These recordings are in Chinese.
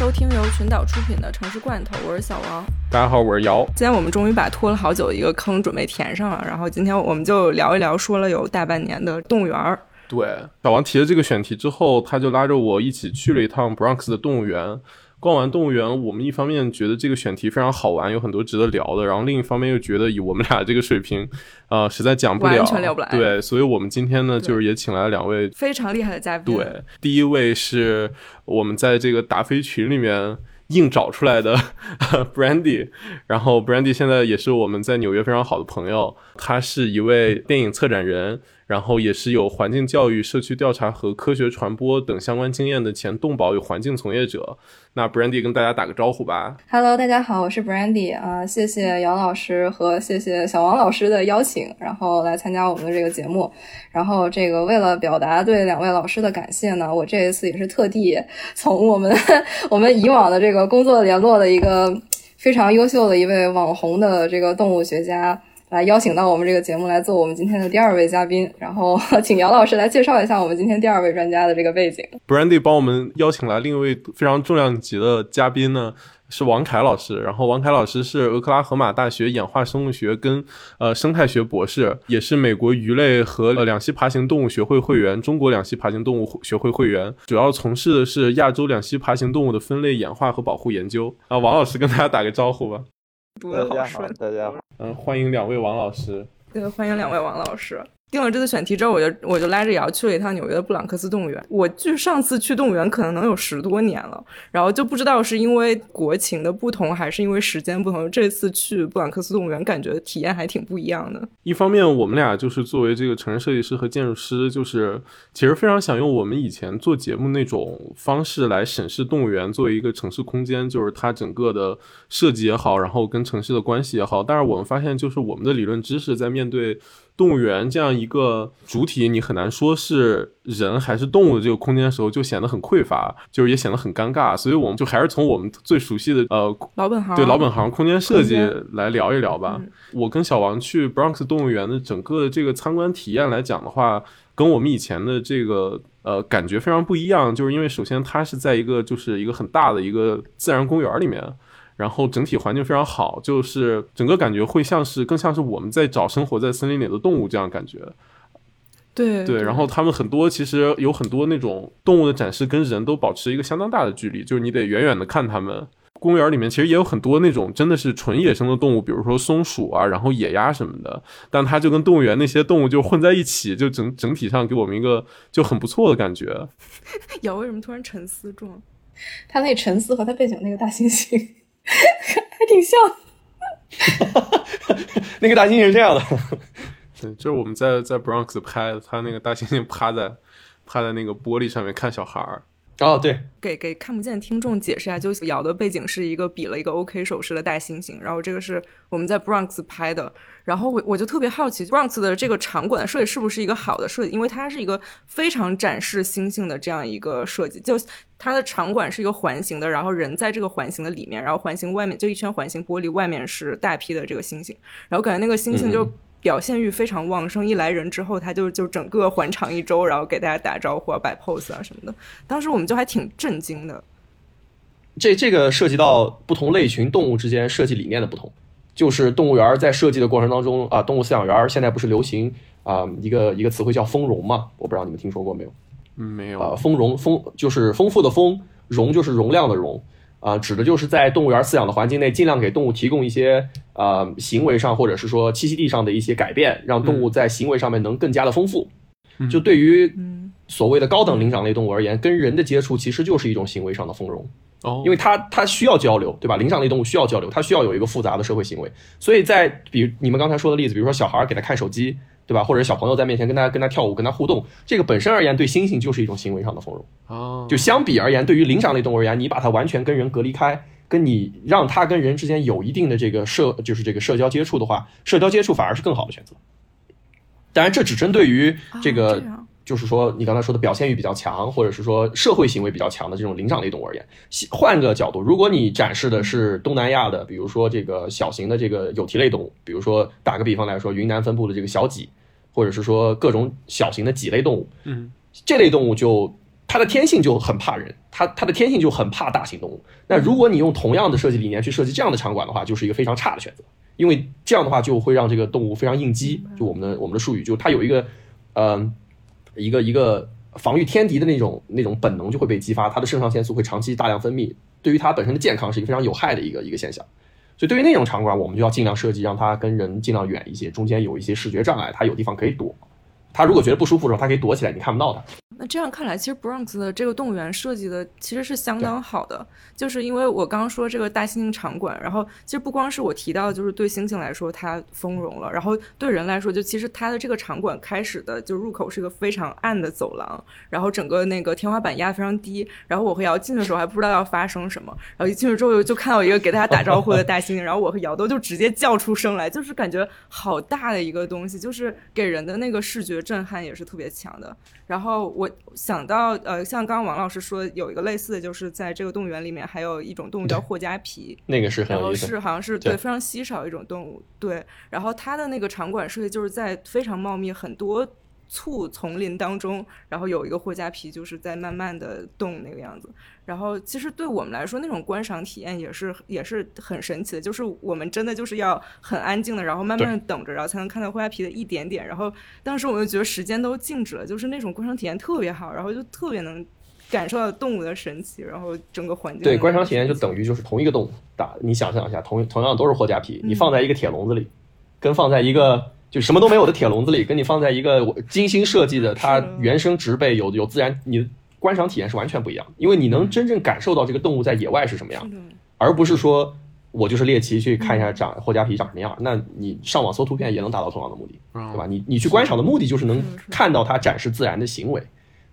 收听由群岛出品的《城市罐头》，我是小王。大家好，我是姚。今天我们终于把拖了好久的一个坑准备填上了，然后今天我们就聊一聊说了有大半年的动物园儿。对，小王提了这个选题之后，他就拉着我一起去了一趟 Bronx 的动物园。逛完动物园，我们一方面觉得这个选题非常好玩，有很多值得聊的，然后另一方面又觉得以我们俩这个水平，呃，实在讲不了，完全聊不来。对，所以我们今天呢，就是也请来了两位非常厉害的嘉宾。对，第一位是我们在这个达菲群里面硬找出来的 Brandy，然后 Brandy 现在也是我们在纽约非常好的朋友，他是一位电影策展人。然后也是有环境教育、社区调查和科学传播等相关经验的前动保与环境从业者。那 Brandy 跟大家打个招呼吧。Hello，大家好，我是 Brandy 啊，谢谢姚老师和谢谢小王老师的邀请，然后来参加我们的这个节目。然后这个为了表达对两位老师的感谢呢，我这一次也是特地 从我们 我们以往的这个工作联络的一个非常优秀的一位网红的这个动物学家。来邀请到我们这个节目来做我们今天的第二位嘉宾，然后 请姚老师来介绍一下我们今天第二位专家的这个背景。Brandy 帮我们邀请来另一位非常重量级的嘉宾呢，是王凯老师。然后王凯老师是俄克拉荷马大学演化生物学跟呃生态学博士，也是美国鱼类和两栖爬行动物学会会员、中国两栖爬行动物学会会员，主要从事的是亚洲两栖爬行动物的分类、演化和保护研究。啊，王老师跟大家打个招呼吧。大家好，大家好，嗯，欢迎两位王老师。对，欢迎两位王老师。定了这次选题之后，我就我就拉着瑶去了一趟纽约的布朗克斯动物园。我距上次去动物园可能能有十多年了，然后就不知道是因为国情的不同，还是因为时间不同，这次去布朗克斯动物园感觉体验还挺不一样的。一方面，我们俩就是作为这个城市设计师和建筑师，就是其实非常想用我们以前做节目那种方式来审视动物园作为一个城市空间，就是它整个的设计也好，然后跟城市的关系也好。但是我们发现，就是我们的理论知识在面对。动物园这样一个主体，你很难说是人还是动物的这个空间的时候，就显得很匮乏，就是也显得很尴尬。所以我们就还是从我们最熟悉的呃 老本行对老本行空间设计来聊一聊吧。我跟小王去 Bronx 动物园的整个的这个参观体验来讲的话，跟我们以前的这个呃感觉非常不一样，就是因为首先它是在一个就是一个很大的一个自然公园里面。然后整体环境非常好，就是整个感觉会像是更像是我们在找生活在森林里的动物这样感觉。对对，然后他们很多其实有很多那种动物的展示跟人都保持一个相当大的距离，就是你得远远的看他们。公园里面其实也有很多那种真的是纯野生的动物，比如说松鼠啊，然后野鸭什么的，但它就跟动物园那些动物就混在一起，就整整体上给我们一个就很不错的感觉。瑶为什么突然沉思状？他那沉思和他背景那个大猩猩。还挺像，那个大猩猩是这样的，对，就是我们在在 Bronx 拍的，他那个大猩猩趴在趴在那个玻璃上面看小孩儿。哦，对，给给看不见听众解释一下，就瑶的背景是一个比了一个 OK 手势的大猩猩，然后这个是我们在 Bronx 拍的，然后我我就特别好奇 Bronx 的这个场馆设计是不是一个好的设计，因为它是一个非常展示猩猩的这样一个设计，就它的场馆是一个环形的，然后人在这个环形的里面，然后环形外面就一圈环形玻璃，外面是大批的这个猩猩，然后感觉那个猩猩就。表现欲非常旺盛，一来人之后，他就就整个环场一周，然后给大家打招呼啊、摆 pose 啊什么的。当时我们就还挺震惊的。这这个涉及到不同类群动物之间设计理念的不同，就是动物园在设计的过程当中啊，动物饲养员现在不是流行啊一个一个词汇叫丰容嘛？我不知道你们听说过没有？嗯，没有啊。丰容丰就是丰富的丰，容就是容量的容。啊，指的就是在动物园饲养的环境内，尽量给动物提供一些呃行为上或者是说栖息地上的一些改变，让动物在行为上面能更加的丰富。就对于所谓的高等灵长类动物而言，跟人的接触其实就是一种行为上的丰容。哦，因为它它需要交流，对吧？灵长类动物需要交流，它需要有一个复杂的社会行为。所以在比如你们刚才说的例子，比如说小孩给他看手机。对吧？或者小朋友在面前跟他跟他跳舞，跟他互动，这个本身而言，对猩猩就是一种行为上的丰容。哦，就相比而言，对于灵长类动物而言，你把它完全跟人隔离开，跟你让它跟人之间有一定的这个社，就是这个社交接触的话，社交接触反而是更好的选择。当然，这只针对于这个。就是说，你刚才说的表现欲比较强，或者是说社会行为比较强的这种灵长类动物而言，换个角度，如果你展示的是东南亚的，比如说这个小型的这个有蹄类动物，比如说打个比方来说，云南分布的这个小脊，或者是说各种小型的脊类动物，嗯，这类动物就它的天性就很怕人，它它的天性就很怕大型动物。那如果你用同样的设计理念去设计这样的场馆的话，就是一个非常差的选择，因为这样的话就会让这个动物非常应激。就我们的我们的术语，就它有一个，嗯，一个一个防御天敌的那种那种本能就会被激发，它的肾上腺素会长期大量分泌，对于它本身的健康是一个非常有害的一个一个现象。所以对于那种场馆，我们就要尽量设计让它跟人尽量远一些，中间有一些视觉障碍，它有地方可以躲。它如果觉得不舒服的时候，他可以躲起来，你看不到他。那这样看来，其实 Bronx 的这个动物园设计的其实是相当好的，就是因为我刚刚说这个大猩猩场馆，然后其实不光是我提到，就是对猩猩来说它丰容了，然后对人来说，就其实它的这个场馆开始的就入口是一个非常暗的走廊，然后整个那个天花板压得非常低，然后我和瑶进的时候还不知道要发生什么，然后一进去之后就看到一个给大家打招呼的大猩猩，然后我和瑶都就直接叫出声来，就是感觉好大的一个东西，就是给人的那个视觉震撼也是特别强的。然后我想到，呃，像刚刚王老师说有一个类似的就是在这个动物园里面还有一种动物叫霍加皮，那个是很然后有意思。是好像是对非常稀少一种动物，对。然后它的那个场馆设计就是在非常茂密很多簇丛林当中，然后有一个霍加皮就是在慢慢的动那个样子。然后其实对我们来说，那种观赏体验也是也是很神奇的，就是我们真的就是要很安静的，然后慢慢的等着，然后才能看到霍加皮的一点点。然后当时我就觉得时间都静止了，就是那种观赏体验特别好，然后就特别能感受到动物的神奇，然后整个环境对，观赏体验就等于就是同一个动物打，你想象一下，同同样都是霍加皮，嗯你放在一个铁笼子里，跟放在一个就什么都没有的铁笼子里，跟你放在一个精心设计的它原生植被有有自然，你的观赏体验是完全不一样，因为你能真正感受到这个动物在野外是什么样而不是说我就是猎奇去看一嗯。下长霍加皮长什么样，那你上网搜图片也能达到同样的目的，嗯对吧？你你去观赏的目的就是能看到它展示自然的行为，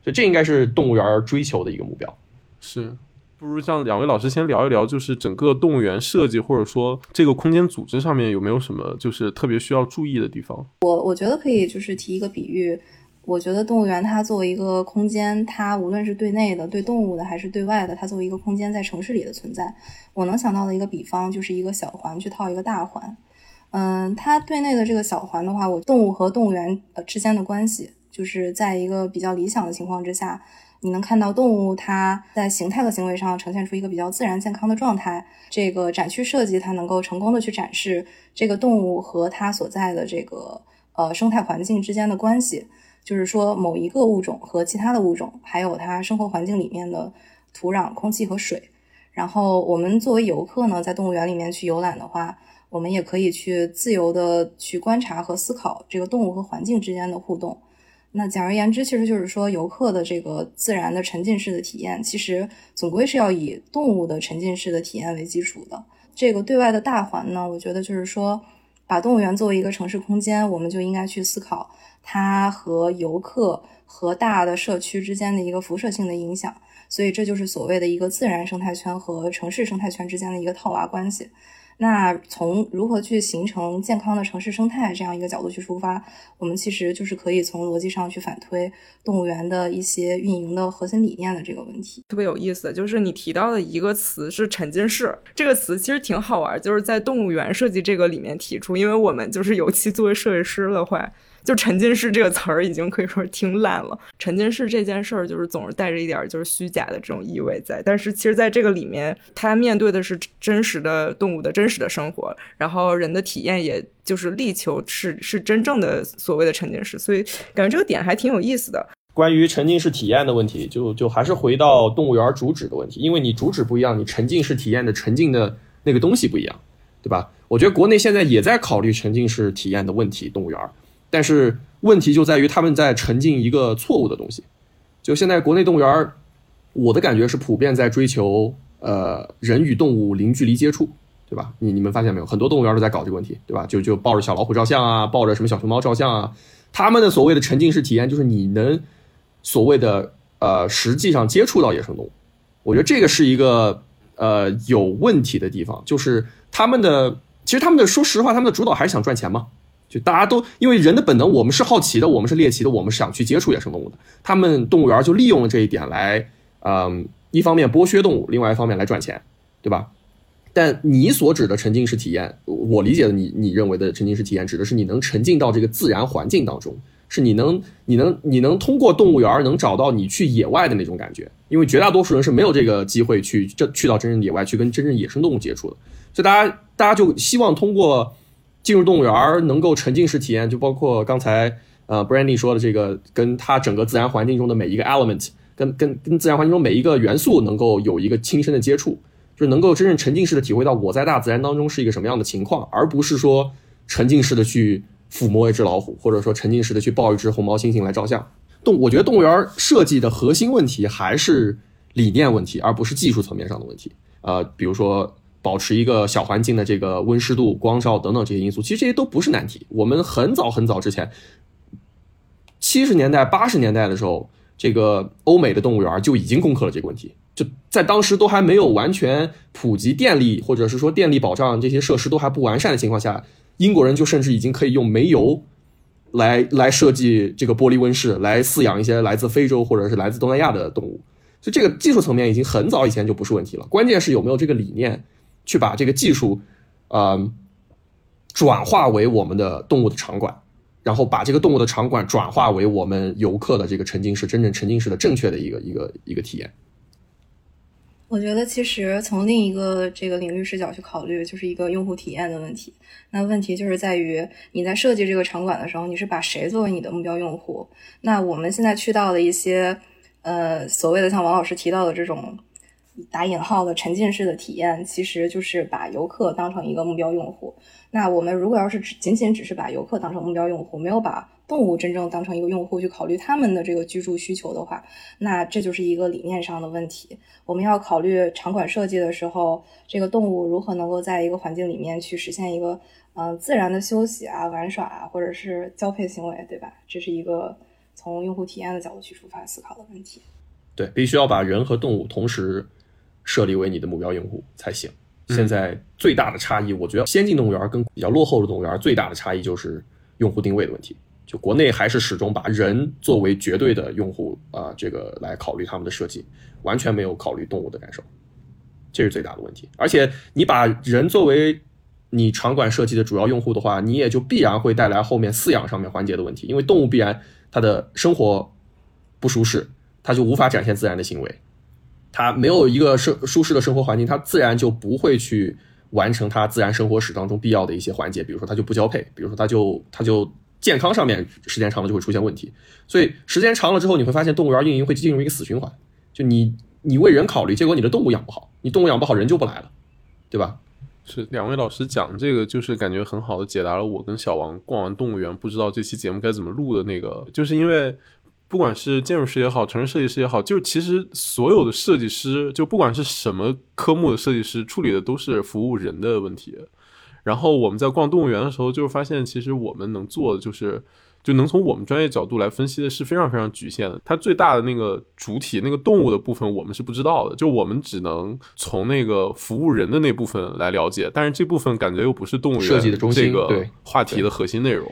所以这应该是动物园追求的一个目标。是，不如让两位老师先聊一聊，就是整个动物园设计或者说这个空间组织上面有没有什么就是特别需要注意的地方？我我觉得可以就是提一个比喻，我觉得动物园它作为一个空间，它无论是对内的、对动物的，还是对外的，它作为一个空间在城市里的存在，我能想到的一个比方就是一个小环去套一个大环。嗯，它对内的这个小环的话，我动物和动物园呃之间的关系，就是在一个比较理想的情况之下，你能看到动物它在形态和行为上呈现出一个比较自然健康的状态。这个展区设计它能够成功的去展示这个动物和它所在的这个呃生态环境之间的关系，就是说某一个物种和其他的物种，还有它生活环境里面的土壤、空气和水。然后我们作为游客呢，在动物园里面去游览的话，我们也可以去自由的去观察和思考这个动物和环境之间的互动。那简而言之，其实就是说，游客的这个自然的沉浸式的体验，其实总归是要以动物的沉浸式的体验为基础的。这个对外的大环呢，我觉得就是说，把动物园作为一个城市空间，我们就应该去思考它和游客和大的社区之间的一个辐射性的影响。所以这就是所谓的一个自然生态圈和城市生态圈之间的一个套娃关系。那从如何去形成健康的城市生态这样一个角度去出发，我们其实就是可以从逻辑上去反推动物园的一些运营的核心理念的这个问题。特别有意思，就是你提到的一个词是沉浸式，这个词其实挺好玩，就是在动物园设计这个里面提出，因为我们就是尤其作为设计师的话，就沉浸式这个词儿已经可以说是听烂了。沉浸式这件事儿就是总是带着一点就是虚假的这种意味在，但是其实在这个里面，它面对的是真实的动物的真实的生活，然后人的体验也就是力求是是真正的所谓的沉浸式，所以感觉这个点还挺有意思的。关于沉浸式体验的问题，就就还是回到动物园主旨的问题，因为你主旨不一样，你沉浸式体验的沉浸的那个东西不一样，对吧？我觉得国内现在也在考虑沉浸式体验的问题，动物园，但是问题就在于他们在沉浸一个错误的东西。就现在国内动物园，我的感觉是普遍在追求呃人与动物零距离接触，对吧？你你们发现没有？很多动物园都在搞这个问题，对吧？就就抱着小老虎照相啊，抱着什么小熊猫照相啊，他们的所谓的沉浸式体验就是你能所谓的呃实际上接触到野生动物，我觉得这个是一个呃有问题的地方，就是他们的其实他们的说实话，他们的主导还是想赚钱嘛。就大家都因为人的本能，我们是好奇的，我们是猎奇的，我们是想去接触野生动物的。他们动物园就利用了这一点来，嗯，一方面剥削动物，另外一方面来赚钱，对吧？但你所指的沉浸式体验，我理解的你你认为的沉浸式体验，指的是你能沉浸到这个自然环境当中，是你能你能你能通过动物园能找到你去野外的那种感觉，因为绝大多数人是没有这个机会去这去到真正野外去跟真正野生动物接触的，所以大家大家就希望通过进入动物园能够沉浸式体验，就包括刚才呃 Brandy 说的这个，跟它整个自然环境中的每一个 element，跟跟跟自然环境中每一个元素能够有一个亲身的接触。就是能够真正沉浸式的体会到我在大自然当中是一个什么样的情况，而不是说沉浸式的去抚摸一只老虎，或者说沉浸式的去抱一只红毛猩猩来照相。动，我觉得动物园设计的核心问题还是理念问题，而不是技术层面上的问题。呃，比如说保持一个小环境的这个温湿度、光照等等这些因素，其实这些都不是难题。我们很早很早之前，七十年代、八十年代的时候，这个欧美的动物园就已经攻克了这个问题。就在当时都还没有完全普及电力，或者是说电力保障这些设施都还不完善的情况下，英国人就甚至已经可以用煤油来来设计这个玻璃温室，来饲养一些来自非洲或者是来自东南亚的动物。所以这个技术层面已经很早以前就不是问题了，关键是有没有这个理念去把这个技术，呃，转化为我们的动物的场馆，然后把这个动物的场馆转化为我们游客的这个沉浸式、真正沉浸式的正确的一个一个一个体验。我觉得其实从另一个这个领域视角去考虑，就是一个用户体验的问题。那问题就是在于你在设计这个场馆的时候，你是把谁作为你的目标用户？那我们现在去到的一些，呃，所谓的像王老师提到的这种打引号的沉浸式的体验，其实就是把游客当成一个目标用户。那我们如果要是只仅仅只是把游客当成目标用户，没有把动物真正当成一个用户去考虑他们的这个居住需求的话，那这就是一个理念上的问题。我们要考虑场馆设计的时候，这个动物如何能够在一个环境里面去实现一个嗯自然的休息啊、玩耍啊，或者是交配行为，对吧？这是一个从用户体验的角度去出发思考的问题。对，必须要把人和动物同时设立为你的目标用户才行。现在最大的差异，我觉得先进动物园跟比较落后的动物园最大的差异就是用户定位的问题。就国内还是始终把人作为绝对的用户啊，这个来考虑他们的设计，完全没有考虑动物的感受，这是最大的问题。而且你把人作为你场馆设计的主要用户的话，你也就必然会带来后面饲养上面环节的问题，因为动物必然它的生活不舒适，它就无法展现自然的行为，它没有一个生舒适的生活环境，它自然就不会去完成它自然生活史当中必要的一些环节，比如说它就不交配，比如说它就它就。健康上面时间长了就会出现问题，所以时间长了之后，你会发现动物园运营会进入一个死循环。就你你为人考虑，结果你的动物养不好，你动物养不好，人就不来了，对吧？是两位老师讲这个，就是感觉很好的解答了我跟小王逛完动物园不知道这期节目该怎么录的那个，就是因为不管是建筑师也好，城市设计师也好，就是其实所有的设计师，就不管是什么科目的设计师，处理的都是服务人的问题。然后我们在逛动物园的时候，就是发现其实我们能做的就是，就能从我们专业角度来分析的是非常非常局限的。它最大的那个主体那个动物的部分，我们是不知道的，就我们只能从那个服务人的那部分来了解。但是这部分感觉又不是动物园设计的中心，对话题的核心内容。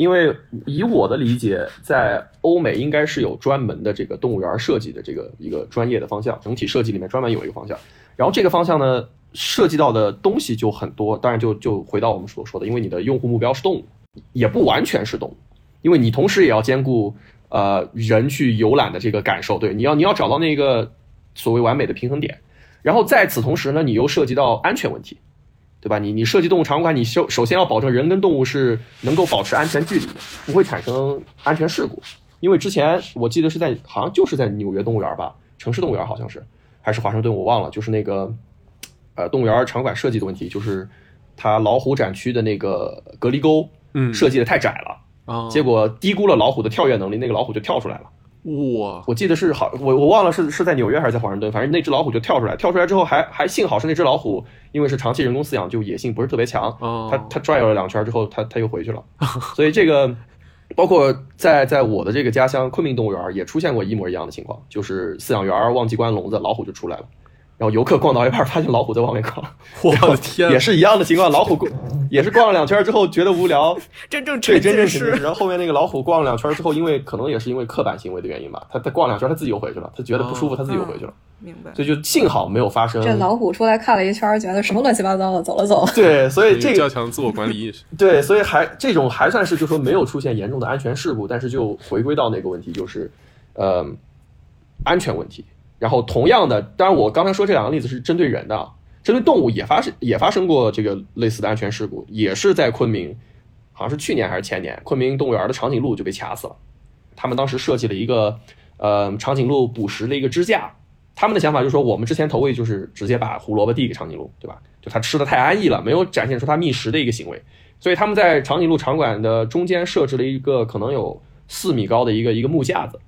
因为以我的理解，在欧美应该是有专门的这个动物园设计的这个一个专业的方向，整体设计里面专门有一个方向。然后这个方向呢？涉及到的东西就很多，当然就就回到我们所说的，因为你的用户目标是动物，也不完全是动物，因为你同时也要兼顾呃人去游览的这个感受，对，你要你要找到那个所谓完美的平衡点，然后在此同时呢，你又涉及到安全问题，对吧？你你设计动物场馆，你首首先要保证人跟动物是能够保持安全距离的，不会产生安全事故，因为之前我记得是在好像就是在纽约动物园吧，城市动物园好像是还是华盛顿，我忘了，就是那个。呃，动物园场馆设计的问题，就是它老虎展区的那个隔离沟，嗯，设计的太窄了啊，结果低估了老虎的跳跃能力，那个老虎就跳出来了。哇，我记得是好，我我忘了是是在纽约还是在华盛顿，反正那只老虎就跳出来，跳出来之后还还幸好是那只老虎，因为是长期人工饲养，就野性不是特别强，它它转悠了两圈之后，它它又回去了。所以这个包括在在我的这个家乡昆明动物园也出现过一模一样的情况，就是饲养员忘记关笼子，老虎就出来了。然后游客逛到一半，发现老虎在外面逛，我的天，也是一样的情况。老虎逛也是逛了两圈之后觉得无聊，真正对，真正是。然后后面那个老虎逛了两圈之后，因为可能也是因为刻板行为的原因吧，他他逛两圈他自己又回去了，他觉得不舒服，他自己又回去了，明白。所以就幸好没有发生。这老虎出来看了一圈，觉得什么乱七八糟的，走了走。对，所以这个加强自我管理意识。对，所以还这种还算是就说没有出现严重的安全事故，但是就回归到那个问题，就是呃安全问题。然后同样的，当然我刚才说这两个例子是针对人的，针对动物也发生也发生过这个类似的安全事故，也是在昆明，好像是去年还是前年，昆明动物园的长颈鹿就被卡死了。他们当时设计了一个呃长颈鹿捕食的一个支架，他们的想法就是说，我们之前投喂就是直接把胡萝卜递给长颈鹿，对吧？就它吃的太安逸了，没有展现出它觅食的一个行为，所以他们在长颈鹿场馆的中间设置了一个可能有四米高的一个一个木架子。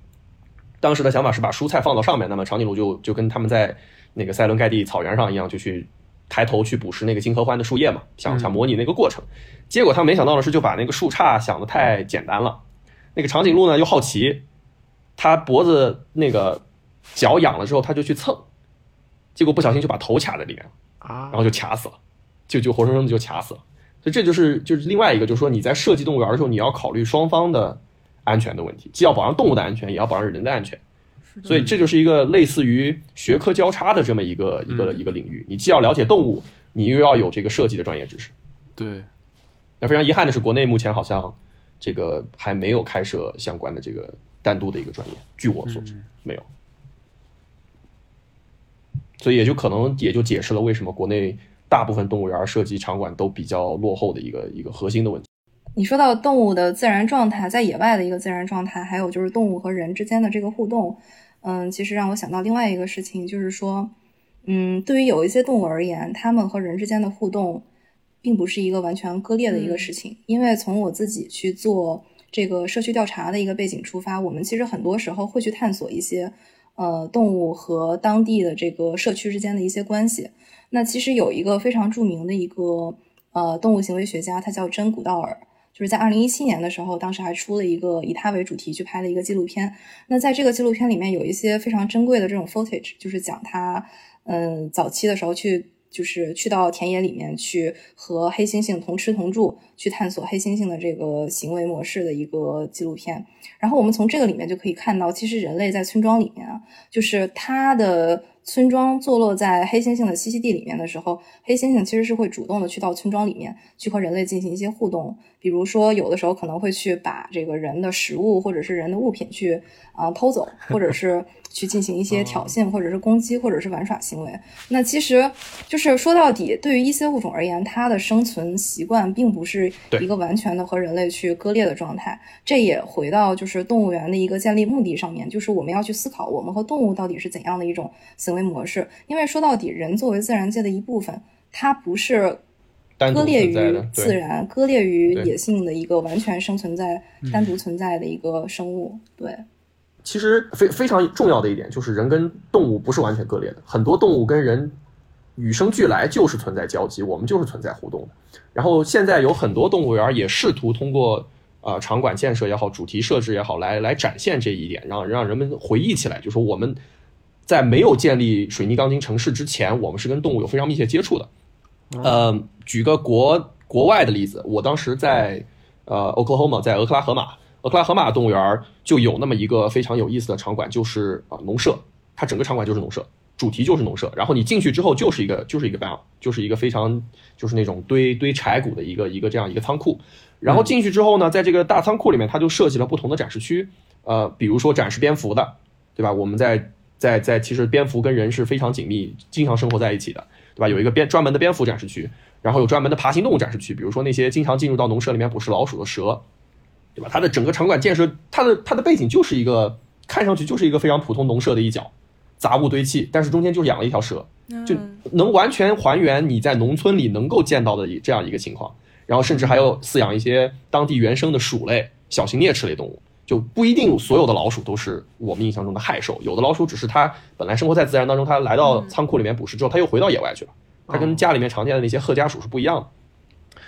当时的想法是把蔬菜放到上面，那么长颈鹿就就跟他们在那个塞伦盖蒂草原上一样，就去抬头去捕食那个金合欢的树叶嘛，想想模拟那个过程。结果他没想到的是，就把那个树杈想的太简单了。那个长颈鹿呢又好奇，它脖子那个脚痒了之后，它就去蹭，结果不小心就把头卡在里面了，啊然后就卡死了，就就活生生的就卡死了。所以这就是就是另外一个，就是说你在设计动物园的时候，你要考虑双方的安全的问题，既要保障动物的安全，也要保障人的安全。所以这就是一个类似于学科交叉的这么一个一个一个领域，你既要了解动物，你又要有这个设计的专业知识。对，那非常遗憾的是，国内目前好像这个还没有开设相关的这个单独的一个专业，据我所知没有。所以也就可能也就解释了为什么国内大部分动物园设计场馆都比较落后的一个一个核心的问题。你说到动物的自然状态，在野外的一个自然状态，还有就是动物和人之间的这个互动，嗯，其实让我想到另外一个事情，就是说，嗯，对于有一些动物而言，它们和人之间的互动，并不是一个完全割裂的一个事情，因为从我自己去做这个社区调查的一个背景出发，我们其实很多时候会去探索一些，呃，动物和当地的这个社区之间的一些关系。那其实有一个非常著名的一个呃动物行为学家，他叫真古道尔。就是在二零一七年的时候，当时还出了一个以他为主题去拍的一个纪录片。那在这个纪录片里面有一些非常珍贵的这种 footage，就是讲他嗯早期的时候去就是去到田野里面去和黑猩猩同吃同住，去探索黑猩猩的这个行为模式的一个纪录片。然后我们从这个里面就可以看到，其实人类在村庄里面啊，就是它的。村庄坐落在黑猩猩的栖息地里面的时候，黑猩猩其实是会主动的去到村庄里面去和人类进行一些互动，比如说有的时候可能会去把这个人的食物或者是人的物品去啊、偷走，或者是去进行一些挑衅，或者是攻击，或者是玩耍行为。那其实就是说到底，对于一些物种而言，它的生存习惯并不是一个完全的和人类去割裂的状态。这也回到就是动物园的一个建立目的上面，就是我们要去思考我们和动物到底是怎样的一种行为模式。因为说到底，人作为自然界的一部分，它不是割裂于存在的对自然、割裂于野性的一个完全生存在、单独存在的一个生物。对，其实非非常重要的一点就是，人跟动物不是完全割裂的，很多动物跟人与生俱来就是存在交集，我们就是存在互动的。然后现在有很多动物园也试图通过呃场馆建设也好，主题设置也好，来来展现这一点，让让人们回忆起来，就说我们在没有建立水泥钢筋城市之前，我们是跟动物有非常密切接触的。呃，举个国国外的例子，我当时在呃 Oklahoma，在俄克拉荷马，俄克拉荷马动物园就有那么一个非常有意思的场馆，就是啊、农舍，它整个场馆就是农舍，主题就是农舍。然后你进去之后就是一个就是一个 barn，就是一个非常就是那种堆堆柴谷的一个一个这样一个仓库。然后进去之后呢，在这个大仓库里面，它就设计了不同的展示区，呃，比如说展示蝙蝠的，对吧？我们在在在，其实蝙蝠跟人是非常紧密，经常生活在一起的，对吧？有一个蝙专门的蝙蝠展示区，然后有专门的爬行动物展示区，比如说那些经常进入到农舍里面捕食老鼠的蛇，对吧？它的整个场馆建设，它的它的背景就是一个看上去就是一个非常普通农舍的一角，杂物堆砌，但是中间就养了一条蛇，就能完全还原你在农村里能够见到的一这样一个情况。然后甚至还有饲养一些当地原生的鼠类、小型啮齿类动物，就不一定所有的老鼠都是我们印象中的害兽，有的老鼠只是它本来生活在自然当中，它来到仓库里面捕食之后，它又回到野外去了，它跟家里面常见的那些褐家鼠是不一样的，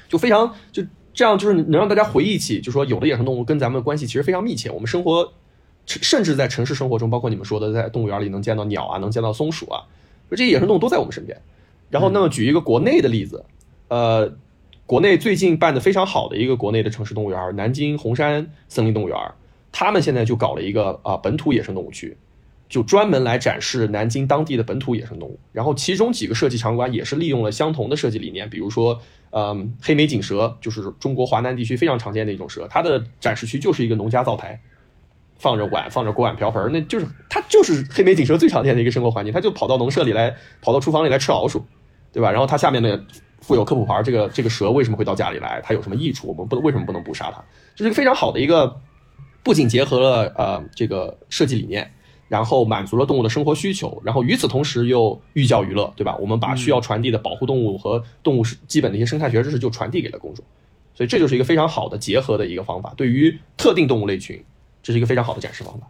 就非常就这样，就是能让大家回忆起，就说有的野生动物跟咱们的关系其实非常密切，我们生活甚至在城市生活中，包括你们说的在动物园里能见到鸟啊，能见到松鼠啊，这些野生动物都在我们身边。然后，那么举一个国内的例子，呃。国内最近办的非常好的一个国内的城市动物园，南京红山森林动物园，他们现在就搞了一个啊本土野生动物区，就专门来展示南京当地的本土野生动物。然后其中几个设计场馆也是利用了相同的设计理念，比如说，嗯，黑眉锦蛇就是中国华南地区非常常见的一种蛇，它的展示区就是一个农家灶台，放着碗，放着锅碗瓢盆，那就是它就是黑眉锦蛇最常见的一个生活环境，它就跑到农舍里来，跑到厨房里来吃老鼠，对吧？然后它下面的。附有科普牌，这个这个蛇为什么会到家里来？它有什么益处？我们不为什么不能捕杀它？这是一个非常好的一个，不仅结合了呃这个设计理念，然后满足了动物的生活需求，然后与此同时又寓教于乐，对吧？我们把需要传递的保护动物和动物基本的一些生态学知识就传递给了公众，所以这就是一个非常好的结合的一个方法。对于特定动物类群，这是一个非常好的展示方法。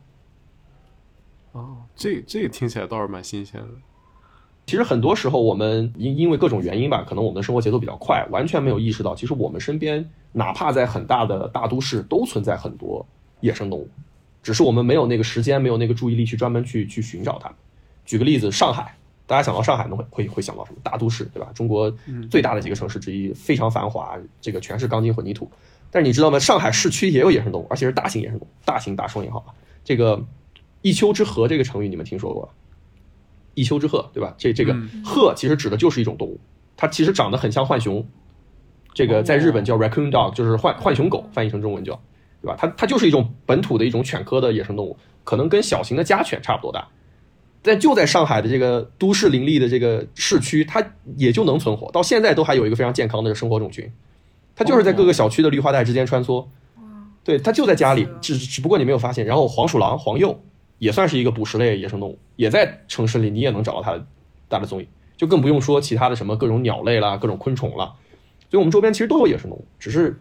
哦，这这听起来倒是蛮新鲜的。其实很多时候，我们因因为各种原因吧，可能我们的生活节奏比较快，完全没有意识到，其实我们身边哪怕在很大的大都市，都存在很多野生动物，只是我们没有那个时间，没有那个注意力去专门去去寻找它们。举个例子，上海，大家想到上海，能会会会想到什么？大都市，对吧？中国最大的几个城市之一，非常繁华，这个全是钢筋混凝土。但是你知道吗？上海市区也有野生动物，而且是大型野生动物，大型大双引号啊。这个一丘之貉这个成语你们听说过？一丘之貉，对吧？这这个貉其实指的就是一种动物，它其实长得很像浣熊，这个在日本叫 raccoon dog，就是浣浣熊狗，翻译成中文叫，对吧？它它就是一种本土的一种犬科的野生动物，可能跟小型的家犬差不多大，但就在上海的这个都市林立的这个市区，它也就能存活，到现在都还有一个非常健康的生活种群，它就是在各个小区的绿化带之间穿梭，对，它就在家里，只只不过你没有发现。然后黄鼠狼、黄鼬。也算是一个捕食类野生动物，也在城市里，你也能找到它的大的踪影，就更不用说其他的什么各种鸟类啦、各种昆虫啦。所以，我们周边其实都有野生动物，只是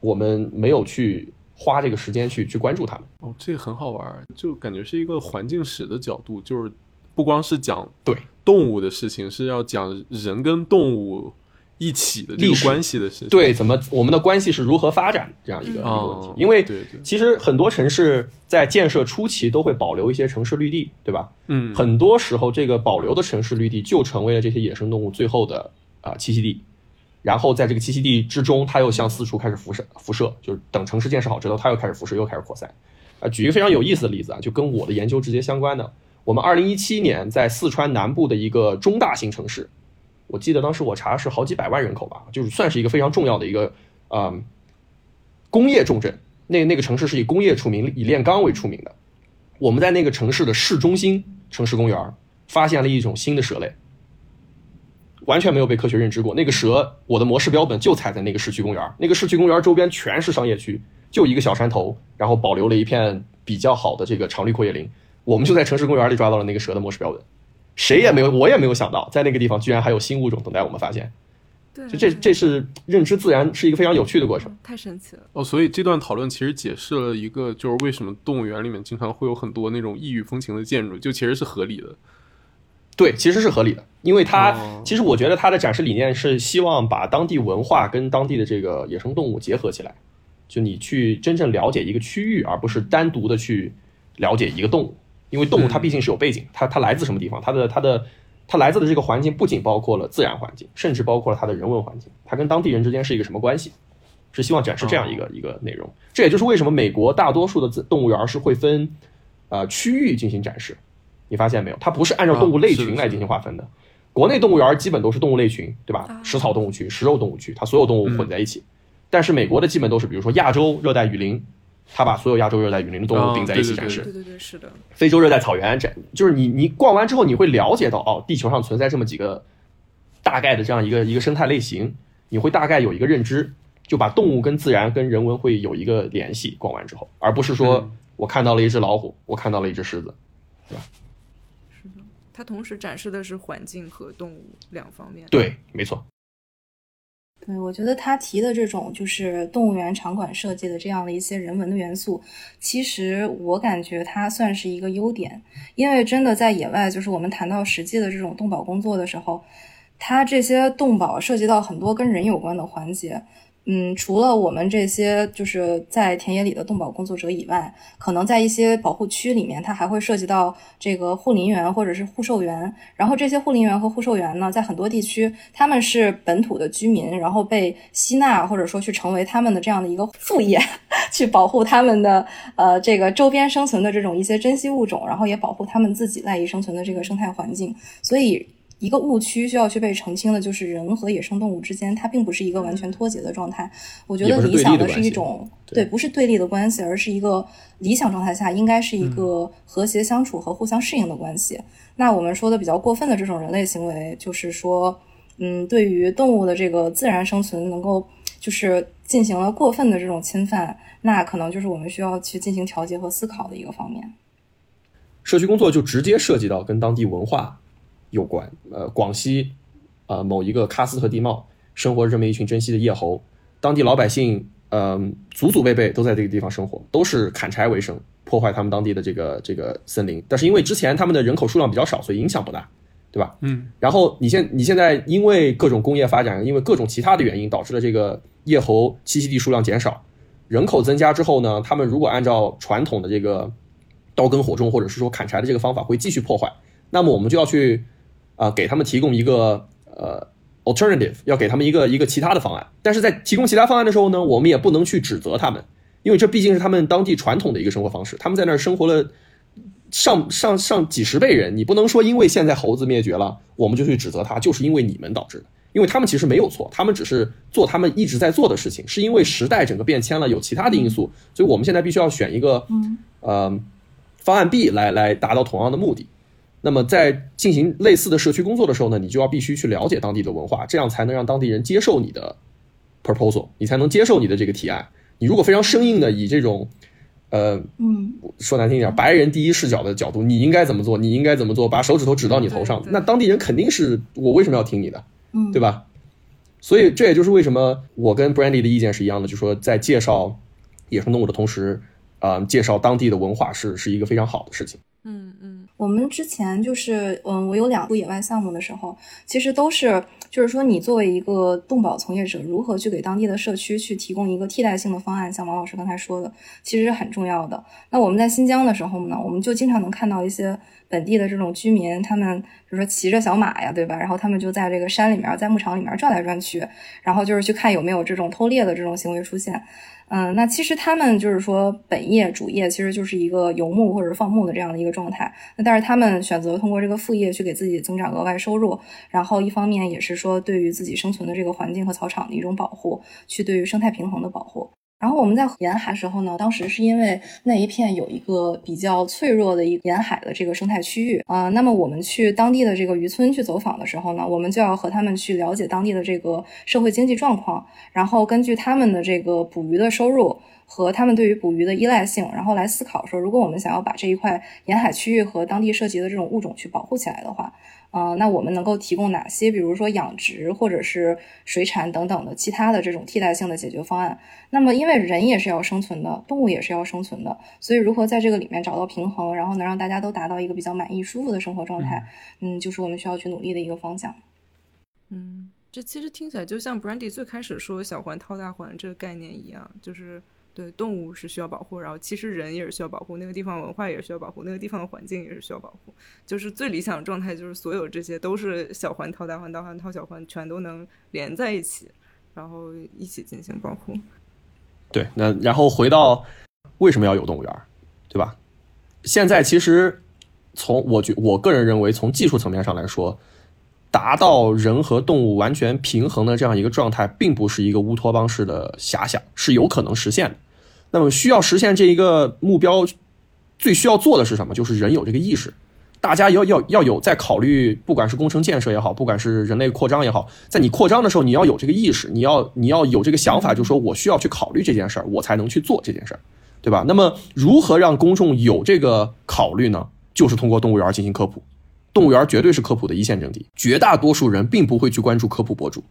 我们没有去花这个时间去去关注它们。哦，这个很好玩，就感觉是一个环境史的角度，就是不光是讲对动物的事情，是要讲人跟动物。一起的历史关系的事情，对，怎么我们的关系是如何发展这样一个一个问题？因为其实很多城市在建设初期都会保留一些城市绿地，对吧？嗯，很多时候这个保留的城市绿地就成为了这些野生动物最后的啊栖息地，然后在这个栖息地之中，它又向四处开始辐射，辐射就是等城市建设好之后，它又开始辐射，又开始扩散。啊，举一个非常有意思的例子啊，就跟我的研究直接相关的，我们二零一七年在四川南部的一个中大型城市。我记得当时我查是好几百万人口吧，就是算是一个非常重要的一个啊工业重镇。那那个城市是以工业出名，以炼钢为出名的。我们在那个城市的市中心城市公园发现了一种新的蛇类，完全没有被科学认知过。那个蛇，我的模式标本就踩在那个市区公园。那个市区公园周边全是商业区，就一个小山头，然后保留了一片比较好的这个常绿阔叶林。我们就在城市公园里抓到了那个蛇的模式标本。谁也没有，我也没有想到，在那个地方居然还有新物种等待我们发现。对，就这，这是认知自然是一个非常有趣的过程。太神奇了哦！所以这段讨论其实解释了一个，就是为什么动物园里面经常会有很多那种异域风情的建筑，就其实是合理的。对，其实是合理的，因为它其实我觉得它的展示理念是希望把当地文化跟当地的这个野生动物结合起来，就你去真正了解一个区域，而不是单独的去了解一个动物。因为动物它毕竟是有背景，它它来自什么地方，它的它的它来自的这个环境不仅包括了自然环境，甚至包括了它的人文环境，它跟当地人之间是一个什么关系？是希望展示这样一个一个内容。这也就是为什么美国大多数的动物园是会分呃区域进行展示。你发现没有？它不是按照动物类群来进行划分的。国内动物园基本都是动物类群，对吧？食草动物区、食肉动物区，它所有动物混在一起。但是美国的基本都是，比如说亚洲热带雨林。他把所有亚洲热带雨林的动物并在一起展示，对对对，是的。非洲热带草原展，就是你你逛完之后，你会了解到哦，地球上存在这么几个大概的这样一个一个生态类型，你会大概有一个认知，就把动物跟自然跟人文会有一个联系。逛完之后，而不是说我看到了一只老虎，我看到了一只狮子，对吧？是的，它同时展示的是环境和动物两方面。对，没错。对，我觉得他提的这种就是动物园场馆设计的这样的一些人文的元素，其实我感觉它算是一个优点，因为真的在野外，就是我们谈到实际的这种动保工作的时候，它这些动保涉及到很多跟人有关的环节，嗯，除了我们这些就是在田野里的动保工作者以外，可能在一些保护区里面，它还会涉及到这个护林员或者是护兽员。然后这些护林员和护兽员呢，在很多地区他们是本土的居民，然后被吸纳或者说去成为他们的这样的一个副业，去保护他们的呃这个周边生存的这种一些珍稀物种，然后也保护他们自己赖以生存的这个生态环境。所以。一个误区需要去被澄清的，就是人和野生动物之间，它并不是一个完全脱节的状态。我觉得理想的是一种对，不是对立的关系，而是一个理想状态下应该是一个和谐相处和互相适应的关系。那我们说的比较过分的这种人类行为，就是说，嗯，对于动物的这个自然生存能够就是进行了过分的这种侵犯，那可能就是我们需要去进行调节和思考的一个方面。社区工作就直接涉及到跟当地文化。有关，呃，广西，呃，某一个喀斯特地貌生活着这么一群珍稀的叶猴，当地老百姓，嗯，祖祖辈辈都在这个地方生活，都是砍柴为生，破坏他们当地的这个这个森林。但是因为之前他们的人口数量比较少，所以影响不大，对吧？嗯。然后你现你现在因为各种工业发展，因为各种其他的原因，导致了这个叶猴栖息地数量减少，人口增加之后呢，他们如果按照传统的这个刀耕火种或者是说砍柴的这个方法，会继续破坏。那么我们就要去。啊，给他们提供一个呃 alternative，要给他们一个一个其他的方案。但是在提供其他方案的时候呢，我们也不能去指责他们，因为这毕竟是他们当地传统的一个生活方式。他们在那儿生活了上上上几十辈人，你不能说因为现在猴子灭绝了，我们就去指责他，就是因为你们导致的。因为他们其实没有错，他们只是做他们一直在做的事情，是因为时代整个变迁了，有其他的因素，所以我们现在必须要选一个呃方案 B 来来达到同样的目的。那么在进行类似的社区工作的时候呢，你就要必须去了解当地的文化，这样才能让当地人接受你的 proposal，你才能接受你的这个提案。你如果非常生硬的以这种，呃，嗯，说难听一点，白人第一视角的角度，你应该怎么做？你应该怎么做？把手指头指到你头上，那当地人肯定是我为什么要听你的？嗯，对吧？所以这也就是为什么我跟 Brandy 的意见是一样的，就是说在介绍野生动物的同时，啊，介绍当地的文化是是一个非常好的事情。嗯嗯，我们之前就是，嗯，我有两部野外项目的时候，其实都是，就是说，你作为一个动保从业者，如何去给当地的社区去提供一个替代性的方案，像王老师刚才说的，其实是很重要的。那我们在新疆的时候呢，我们就经常能看到一些本地的这种居民，他们比如说骑着小马呀，对吧？然后他们就在这个山里面，在牧场里面转来转去，然后就是去看有没有这种偷猎的这种行为出现。嗯，那其实他们就是说本业主业其实就是一个游牧或者放牧的这样的一个状态。那但是他们选择通过这个副业去给自己增长额外收入，然后一方面也是说对于自己生存的这个环境和草场的一种保护，去对于生态平衡的保护。然后我们在沿海时候呢，当时是因为那一片有一个比较脆弱的一沿海的这个生态区域啊，那么我们去当地的这个渔村去走访的时候呢，我们就要和他们去了解当地的这个社会经济状况，然后根据他们的这个捕鱼的收入和他们对于捕鱼的依赖性，然后来思考说，如果我们想要把这一块沿海区域和当地涉及的这种物种去保护起来的话。嗯，那我们能够提供哪些，比如说养殖或者是水产等等的其他的这种替代性的解决方案？那么，因为人也是要生存的，动物也是要生存的，所以如何在这个里面找到平衡，然后能让大家都达到一个比较满意、舒服的生活状态，嗯，就是我们需要去努力的一个方向。嗯，这其实听起来就像 Brandy 最开始说“小环套大环”这个概念一样，就是。对动物是需要保护，然后其实人也是需要保护，那个地方文化也是需要保护，那个地方的环境也是需要保护。就是最理想的状态，就是所有这些都是小环套大环，大环套小环，全都能连在一起，然后一起进行保护。对，那然后回到为什么要有动物园，对吧？现在其实从我觉我个人认为，从技术层面上来说，达到人和动物完全平衡的这样一个状态，并不是一个乌托邦式的遐想，是有可能实现的。那么需要实现这一个目标，最需要做的是什么？就是人有这个意识，大家要要要有在考虑，不管是工程建设也好，不管是人类扩张也好，在你扩张的时候，你要有这个意识，你要你要有这个想法，就说我需要去考虑这件事儿，我才能去做这件事儿，对吧？那么如何让公众有这个考虑呢？就是通过动物园进行科普，动物园绝对是科普的一线阵地。绝大多数人并不会去关注科普博主，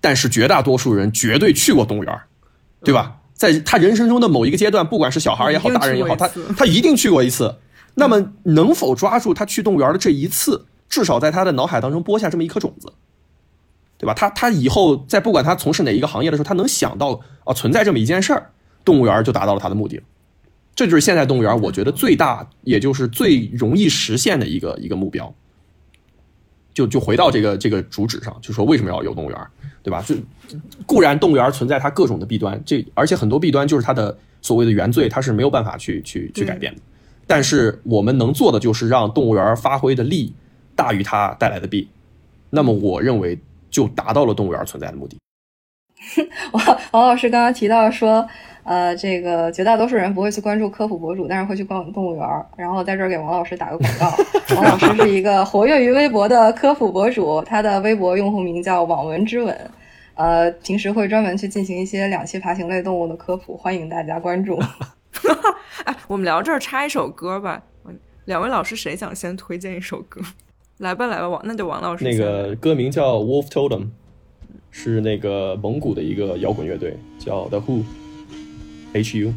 但是绝大多数人绝对去过动物园，对吧？在他人生中的某一个阶段，不管是小孩也好，大人也好，他他一定去过一次。那么，能否抓住他去动物园的这一次，至少在他的脑海当中播下这么一颗种子，对吧？他他以后在不管他从事哪一个行业的时候，他能想到啊存在这么一件事儿，动物园就达到了他的目的。这就是现在动物园我觉得最大，也就是最容易实现的一个一个目标。就就回到这个这个主旨上，就说为什么要有动物园，对吧？就固然动物园存在它各种的弊端，这而且很多弊端就是它的所谓的原罪，它是没有办法去去去改变的。但是我们能做的就是让动物园发挥的利大于它带来的弊，那么我认为就达到了动物园存在的目的。王王老师刚刚提到说。呃，这个绝大多数人不会去关注科普博主，但是会去逛动物园儿。然后在这儿给王老师打个广告，王老师是一个活跃于微博的科普博主，他的微博用户名叫网文之吻，呃，平时会专门去进行一些两栖爬行类动物的科普，欢迎大家关注。哎，我们聊这儿插一首歌吧，两位老师谁想先推荐一首歌？来吧，来吧，王那就王老师。那个歌名叫 Wolf Totem，是那个蒙古的一个摇滚乐队，叫 The Who。HU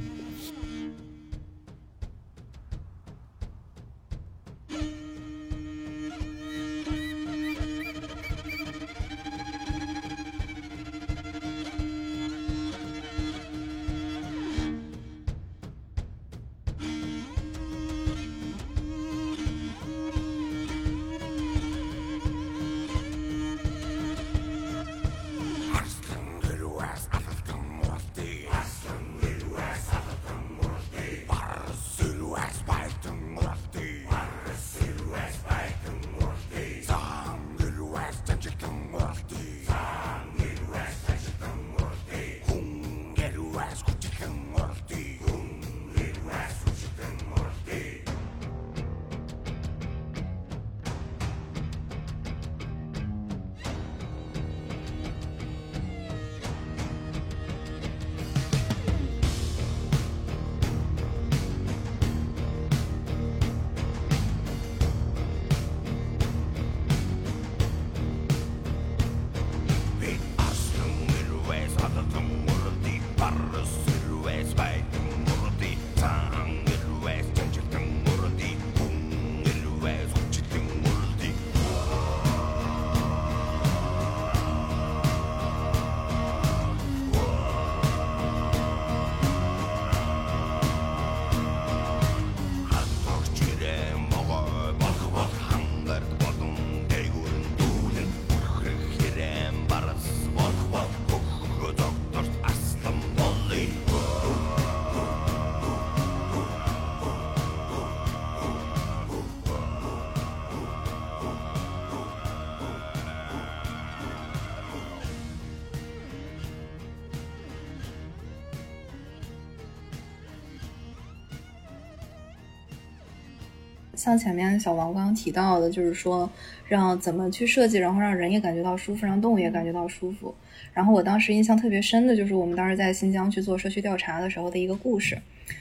像前面小王刚刚提到的，就是说让怎么去设计，然后让人也感觉到舒服，让动物也感觉到舒服。然后我当时印象特别深的就是我们当时在新疆去做社区调查的时候的一个故事，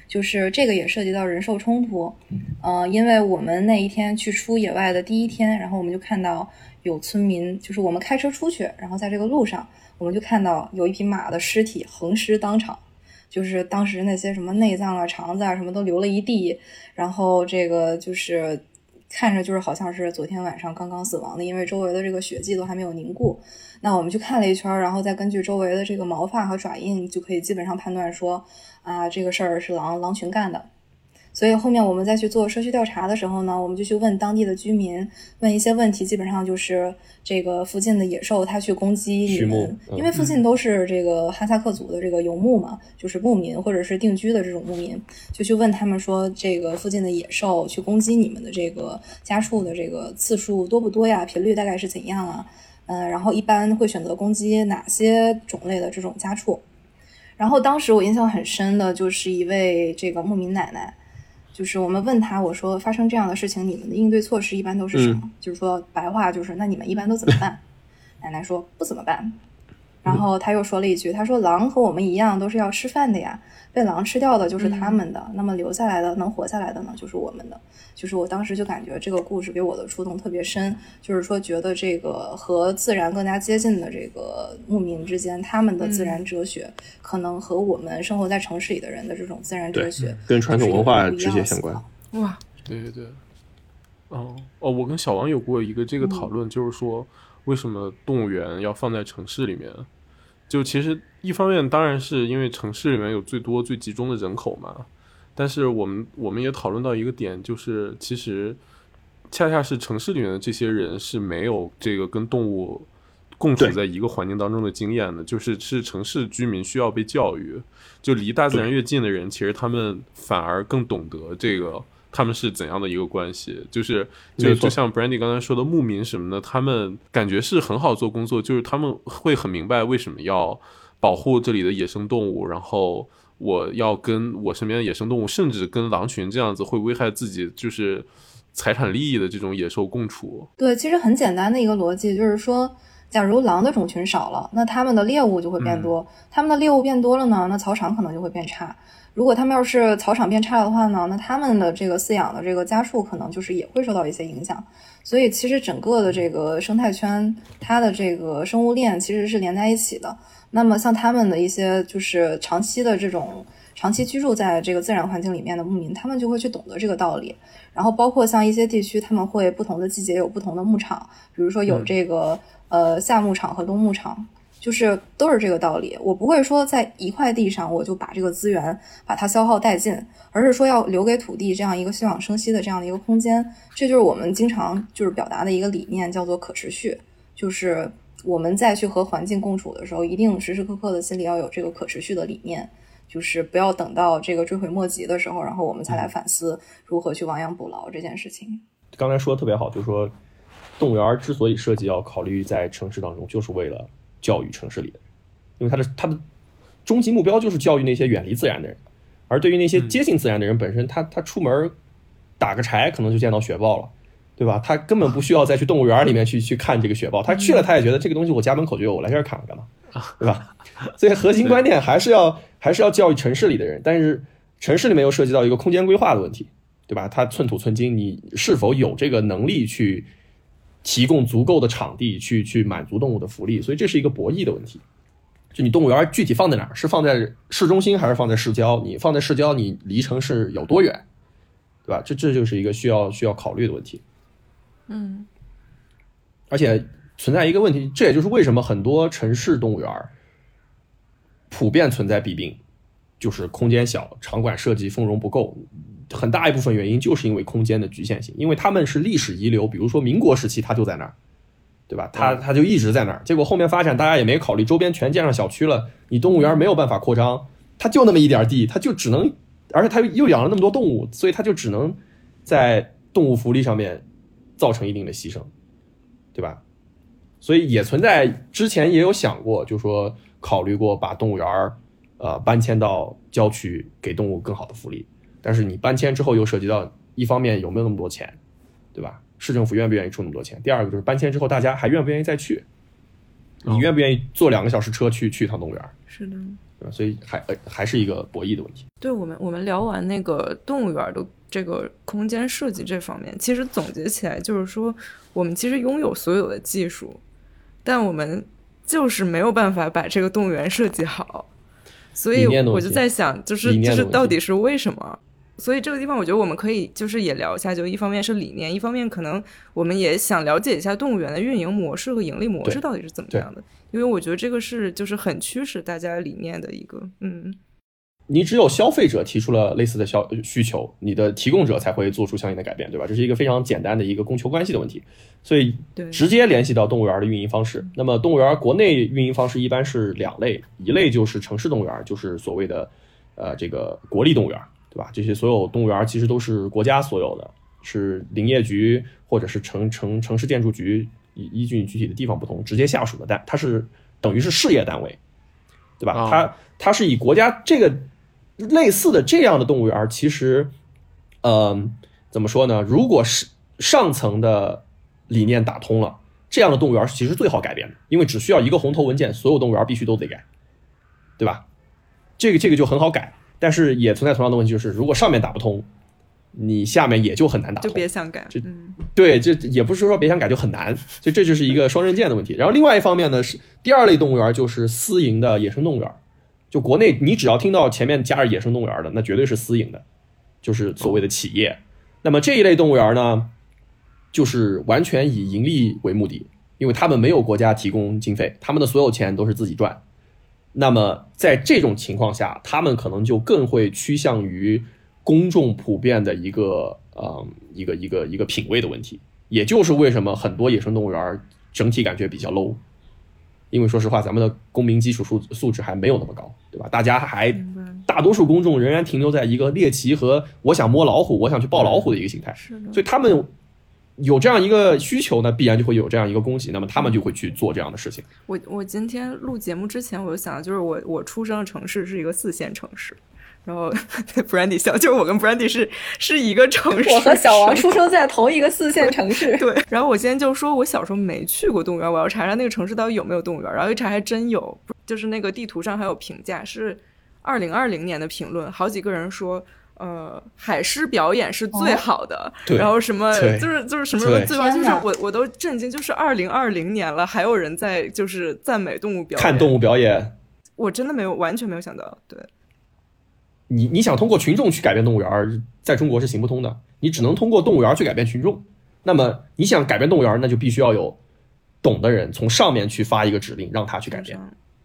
就是这个也涉及到人兽冲突。呃，因为我们那一天去出野外的第一天，然后我们就看到有村民，就是我们开车出去，然后在这个路上，我们就看到有一匹马的尸体横尸当场。就是当时那些什么内脏啊、肠子啊，什么都流了一地，然后这个就是看着就是好像是昨天晚上刚刚死亡的，因为周围的这个血迹都还没有凝固。那我们去看了一圈，然后再根据周围的这个毛发和爪印，就可以基本上判断说，啊，这个事儿是狼狼群干的。所以后面我们再去做社区调查的时候呢，我们就去问当地的居民，问一些问题，基本上就是这个附近的野兽它去攻击你们，因为附近都是这个哈萨克族的这个游牧嘛，就是牧民或者是定居的这种牧民，就去问他们说，这个附近的野兽去攻击你们的这个家畜的这个次数多不多呀？频率大概是怎样啊？嗯，然后一般会选择攻击哪些种类的这种家畜？然后当时我印象很深的就是一位这个牧民奶奶。就是我们问他，我说发生这样的事情，你们的应对措施一般都是什么？就是说白话就是，那你们一般都怎么办？奶奶说不怎么办。然后他又说了一句，他说狼和我们一样都是要吃饭的呀。被狼吃掉的就是他们的，那么留下来的能活下来的呢，就是我们的。就是我当时就感觉这个故事给我的触动特别深，就是说觉得这个和自然更加接近的这个牧民之间，他们的自然哲学可能和我们生活在城市里的人的这种自然哲学跟传统文化直接相关。哇，对对对，哦哦，我跟小王有过一个这个讨论，就是说。为什么动物园要放在城市里面？就其实一方面当然是因为城市里面有最多最集中的人口嘛，但是我们我们也讨论到一个点，就是其实恰恰是城市里面的这些人是没有这个跟动物共处在一个环境当中的经验的，就是是城市居民需要被教育，就离大自然越近的人，其实他们反而更懂得这个。他们是怎样的一个关系？就是就就像 Brandy 刚才说的牧民什么的，他们感觉是很好做工作，就是他们会很明白为什么要保护这里的野生动物，然后我要跟我身边的野生动物，甚至跟狼群这样子会危害自己就是财产利益的这种野兽共处。对，其实很简单的一个逻辑，就是说，假如狼的种群少了，那它们的猎物就会变多，它们的猎物变多了呢，那草场可能就会变差。如果它们要是草场变差的话呢，那它们的这个饲养的这个家畜可能就是也会受到一些影响。所以其实整个的这个生态圈，它的这个生物链其实是连在一起的。那么像他们的一些就是长期的这种长期居住在这个自然环境里面的牧民，他们就会去懂得这个道理。然后包括像一些地区，他们会不同的季节有不同的牧场，比如说有这个、呃夏牧场和冬牧场，就是都是这个道理。我不会说在一块地上我就把这个资源把它消耗殆尽，而是说要留给土地这样一个休养生息的这样的一个空间。这就是我们经常就是表达的一个理念，叫做可持续，就是我们再去和环境共处的时候，一定时时刻刻的心里要有这个可持续的理念。就是不要等到这个追悔莫及的时候，然后我们才来反思如何去亡羊补牢这件事情。刚才说的特别好，就是说动物园之所以设计要考虑在城市当中，就是为了教育城市里的人，因为它的它的终极目标就是教育那些远离自然的人，而对于那些接近自然的人本身，他他出门打个柴可能就见到雪豹了。对吧？他根本不需要再去动物园里面去去看这个雪豹，他去了他也觉得这个东西我家门口就有，我来这儿看看干嘛？对吧？所以核心观念还是要还是要教育城市里的人，但是城市里面又涉及到一个空间规划的问题，对吧？它寸土寸金，你是否有这个能力去提供足够的场地去去满足动物的福利？所以这是一个博弈的问题。就你动物园具体放在哪儿？是放在市中心还是放在市郊？你放在市郊，你离城市有多远？对吧？这这就是一个需要需要考虑的问题。嗯，而且存在一个问题，这也就是为什么很多城市动物园普遍存在弊病，就是空间小、场馆设计丰容不够。很大一部分原因就是因为空间的局限性，因为他们是历史遗留，比如说民国时期它就在那儿，对吧？它它就一直在那儿，结果后面发展大家也没考虑周边全建上小区了，你动物园没有办法扩张，它就那么一点地，它就只能，而且它又养了那么多动物，所以它就只能在动物福利上面造成一定的牺牲，对吧？所以也存在之前也有想过，就说考虑过把动物园儿呃搬迁到郊区，给动物更好的福利。但是你搬迁之后又涉及到一方面有没有那么多钱，对吧？市政府愿不愿意出那么多钱？第二个就是搬迁之后大家还愿不愿意再去？你愿不愿意坐两个小时车去去一趟动物园儿？是的。对吧？所以还呃还是一个博弈的问题。对我们，我们聊完那个动物园的这个空间设计这方面，其实总结起来就是说，我们其实拥有所有的技术，但我们就是没有办法把这个动物园设计好。所以我就在想，就是就是到底是为什么？所以这个地方，我觉得我们可以就是也聊一下，就一方面是理念，一方面可能我们也想了解一下动物园的运营模式和盈利模式到底是怎么样的，因为我觉得这个是就是很驱使大家理念的一个，嗯，你只有消费者提出了类似的消需求，你的提供者才会做出相应的改变，对吧？这是一个非常简单的一个供求关系的问题，所以对，直接联系到动物园的运营方式。那么动物园国内运营方式一般是两类，一类就是城市动物园，就是所谓的呃这个国立动物园，对吧？这些所有动物园其实都是国家所有的，是林业局或者是城城城市建筑局依依据你具体的地方不同直接下属的，但它是等于是事业单位，对吧？哦它它是以国家这个类似的这样的动物园，其实，嗯、怎么说呢？如果是上层的理念打通了，这样的动物园其实最好改变的，因为只需要一个红头文件，所有动物园必须都得改，对吧？这个这个就很好改，但是也存在同样的问题，就是如果上面打不通，你下面也就很难打通就。别想改这，嗯，对，这也不是说别想改就很难，所以这就是一个双刃剑的问题。然后另外一方面呢，是第二类动物园就是私营的野生动物园。就国内，你只要听到前面加着野生动物园的，那绝对是私营的，就是所谓的企业。那么这一类动物园呢，就是完全以盈利为目的，因为他们没有国家提供经费，他们的所有钱都是自己赚。那么在这种情况下，他们可能就更会趋向于公众普遍的一个呃一个一个一个品味的问题。也就是为什么很多野生动物园整体感觉比较 low，因为说实话，咱们的公民基础素素质还没有那么高，对吧？大家还大多数公众仍然停留在一个猎奇和我想摸老虎、我想去抱老虎的一个心态，所以他们。有这样一个需求呢，必然就会有这样一个供给，那么他们就会去做这样的事情。我我今天录节目之前，我就想，就是我我出生的城市是一个四线城市，然后 Brandy 笑，就是我跟 Brandy 是是一个城市。我和小王出生在同一个四线城市。对。然后我今天就说，我小时候没去过动物园，我要查查那个城市到底有没有动物园。然后一查还真有，就是那个地图上还有评价，是二零二零年的评论，好几个人说。呃，海狮表演是最好的，然后什么就是就是什么最棒，就是我我都震惊，就是二零二零年了，还有人在就是赞美动物表演，看动物表演，我真的没有完全没有想到，对，你你想通过群众去改变动物园，在中国是行不通的，你只能通过动物园去改变群众。那么你想改变动物园，那就必须要有懂的人从上面去发一个指令，让他去改变，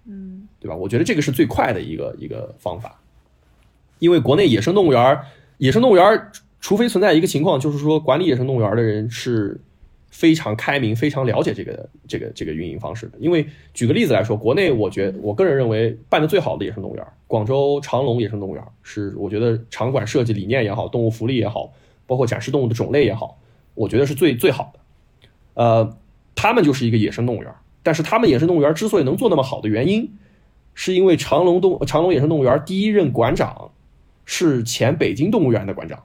嗯，对吧？我觉得这个是最快的一个一个方法。因为国内野生动物园，野生动物园，除非存在一个情况，就是说管理野生动物园的人是非常开明、非常了解这个这个这个运营方式的。因为举个例子来说，国内我觉我个人认为办的最好的野生动物园，广州长隆野生动物园是我觉得场馆设计理念也好，动物福利也好，包括展示动物的种类也好，我觉得是最最好的。呃，他们就是一个野生动物园，但是他们野生动物园之所以能做那么好的原因，是因为长隆动长隆野生动物园第一任馆长。是前北京动物园的馆长，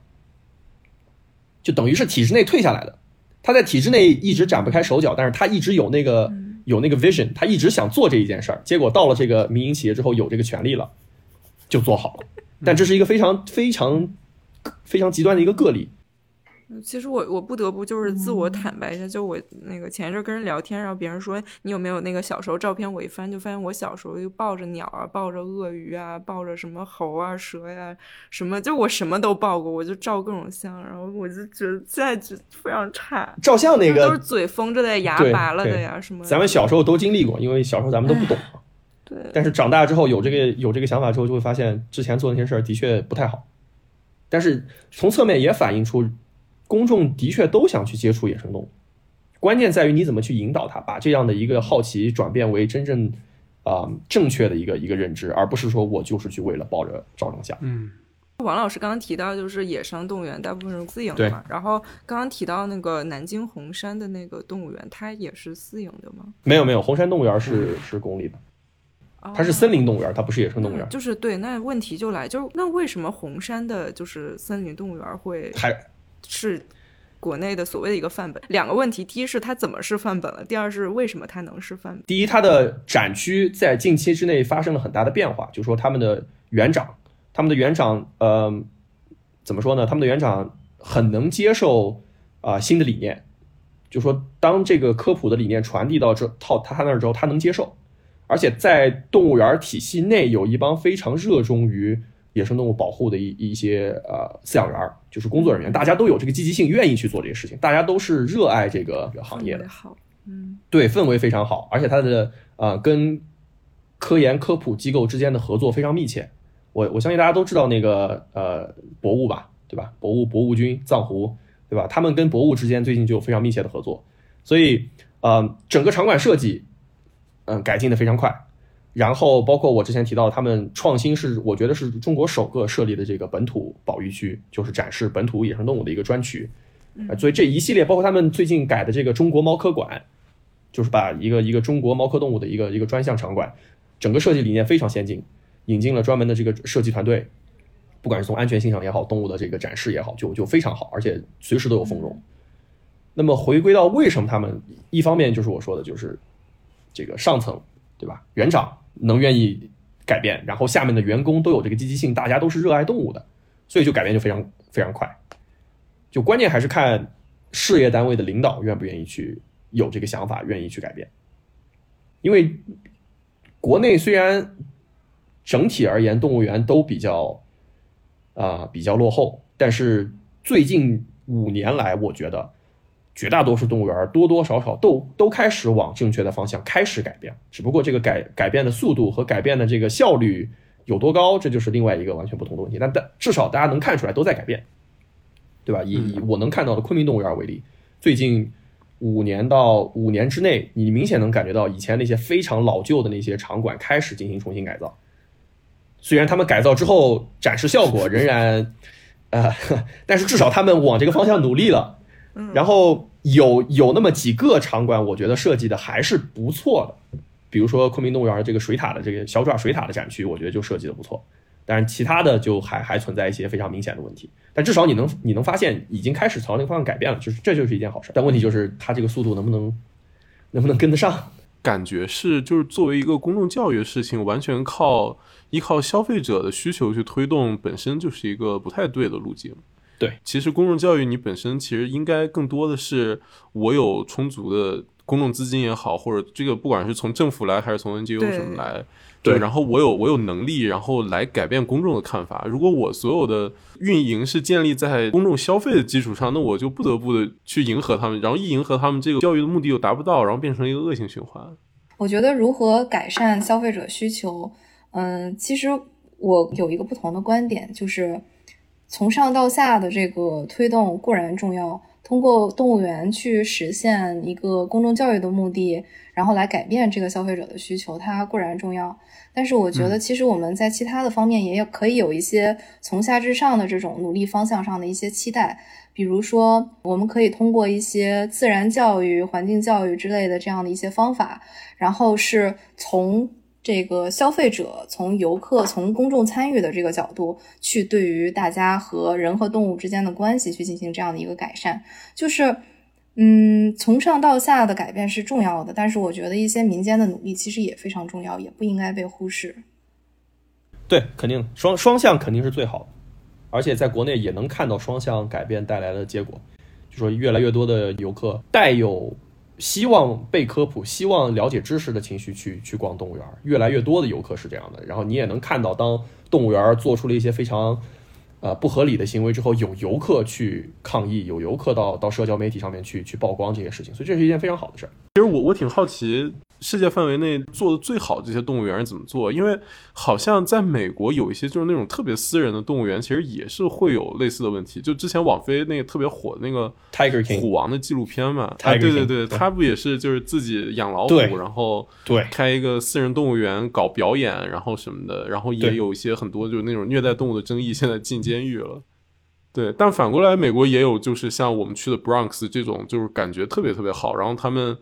就等于是体制内退下来的。他在体制内一直展不开手脚，但是他一直有那个有那个 vision，他一直想做这一件事儿。结果到了这个民营企业之后，有这个权利了，就做好了。但这是一个非常非常非常极端的一个个例。其实我我不得不就是自我坦白一下，就我那个前一阵跟人聊天，然后别人说你有没有那个小时候照片，我一翻就发现我小时候就抱着鸟啊，抱着鳄鱼啊，抱着什么猴啊、蛇呀，什么就我什么都抱过，我就照各种相，然后我就觉得现在就非常差。照相那个都是嘴封着的，牙拔了的呀，什么。咱们小时候都经历过，因为小时候咱们都不懂。对。但是长大之后有这个有这个想法之后，就会发现之前做那些事儿的确不太好。但是从侧面也反映出。公众的确都想去接触野生动物，关键在于你怎么去引导他，把这样的一个好奇转变为真正啊正确的一个一个认知，而不是说我就是去为了抱着照张相。嗯，王老师刚刚提到就是野生动物园大部分是私营的嘛，然后刚刚提到那个南京红山的那个动物园，它也是私营的吗？没有没有，红山动物园是是公立的，它是森林动物园，它不是野生动物园。就是对，那问题就来，就是那为什么红山的就是森林动物园会还？是国内的所谓的一个范本。两个问题：第一是它怎么是范本了？第二是为什么它能是范本？第一，它的展区在近期之内发生了很大的变化，就是说他们的园长，他们的园长，呃，怎么说呢？他们的园长很能接受啊新的理念，就说当这个科普的理念传递到这套他那儿之后，他能接受，而且在动物园体系内有一帮非常热衷于。野生动物保护的一一些呃饲养员儿，就是工作人员，大家都有这个积极性，愿意去做这些事情，大家都是热爱这个行业的。好，嗯，对，氛围非常好，而且它的呃跟科研科普机构之间的合作非常密切。我我相信大家都知道那个呃博物吧，对吧？博物博物君藏狐，对吧？他们跟博物之间最近就有非常密切的合作，所以呃整个场馆设计嗯改进的非常快。然后包括我之前提到，他们创新是我觉得是中国首个设立的这个本土保育区，就是展示本土野生动物的一个专区。所以这一系列包括他们最近改的这个中国猫科馆，就是把一个一个中国猫科动物的一个一个专项场馆，整个设计理念非常先进，引进了专门的这个设计团队，不管是从安全性上也好，动物的这个展示也好，就就非常好，而且随时都有丰容。那么回归到为什么他们一方面就是我说的，就是这个上层对吧，园长。能愿意改变，然后下面的员工都有这个积极性，大家都是热爱动物的，所以就改变就非常非常快。就关键还是看事业单位的领导愿不愿意去有这个想法，愿意去改变。因为国内虽然整体而言动物园都比较啊比较落后，但是最近五年来，我觉得绝大多数动物园多多少少都都开始往正确的方向开始改变，只不过这个改改变的速度和改变的这个效率有多高，这就是另外一个完全不同的问题。但但至少大家能看出来都在改变，对吧？以以我能看到的昆明动物园为例，最近五年到五年之内，你明显能感觉到以前那些非常老旧的那些场馆开始进行重新改造。虽然他们改造之后展示效果仍然，呃，但是至少他们往这个方向努力了。然后有有那么几个场馆，我觉得设计的还是不错的，比如说昆明动物园这个水獭的这个小爪水獭的展区，我觉得就设计的不错。但是其他的就还还存在一些非常明显的问题。但至少你能你能发现已经开始朝那个方向改变了，就是这就是一件好事。但问题就是它这个速度能不能能不能跟得上？感觉是就是作为一个公众教育的事情，完全靠依靠消费者的需求去推动，本身就是一个不太对的路径。对，其实公众教育你本身其实应该更多的是我有充足的公众资金也好，或者这个不管是从政府来还是从 NGO 什么来，对，然后我有我有能力，然后来改变公众的看法。如果我所有的运营是建立在公众消费的基础上，那我就不得不的去迎合他们，然后一迎合他们，这个教育的目的又达不到，然后变成一个恶性循环。我觉得如何改善消费者需求，嗯，其实我有一个不同的观点，就是。从上到下的这个推动固然重要，通过动物园去实现一个公众教育的目的，然后来改变这个消费者的需求，它固然重要。但是我觉得，其实我们在其他的方面也有可以有一些从下至上的这种努力方向上的一些期待，比如说，我们可以通过一些自然教育、环境教育之类的这样的一些方法，然后是从。这个消费者从游客、从公众参与的这个角度去对于大家和人和动物之间的关系去进行这样的一个改善，就是，嗯，从上到下的改变是重要的，但是我觉得一些民间的努力其实也非常重要，也不应该被忽视。对，肯定双双向肯定是最好的，而且在国内也能看到双向改变带来的结果，就说越来越多的游客带有。希望被科普、希望了解知识的情绪去去逛动物园，越来越多的游客是这样的。然后你也能看到，当动物园做出了一些非常呃不合理的行为之后，有游客去抗议，有游客到到社交媒体上面去去曝光这些事情，所以这是一件非常好的事儿。其实我我挺好奇。世界范围内做的最好这些动物园怎么做？因为好像在美国有一些就是那种特别私人的动物园，其实也是会有类似的问题。就之前网飞那个特别火的那个 Tiger King 虎王的纪录片嘛，对对对，他不也是就是自己养老虎，然后对开一个私人动物园搞表演，然后什么的，然后也有一些很多就是那种虐待动物的争议，现在进监狱了。对，但反过来美国也有就是像我们去的 Bronx 这种，就是感觉特别特别好，然后他们。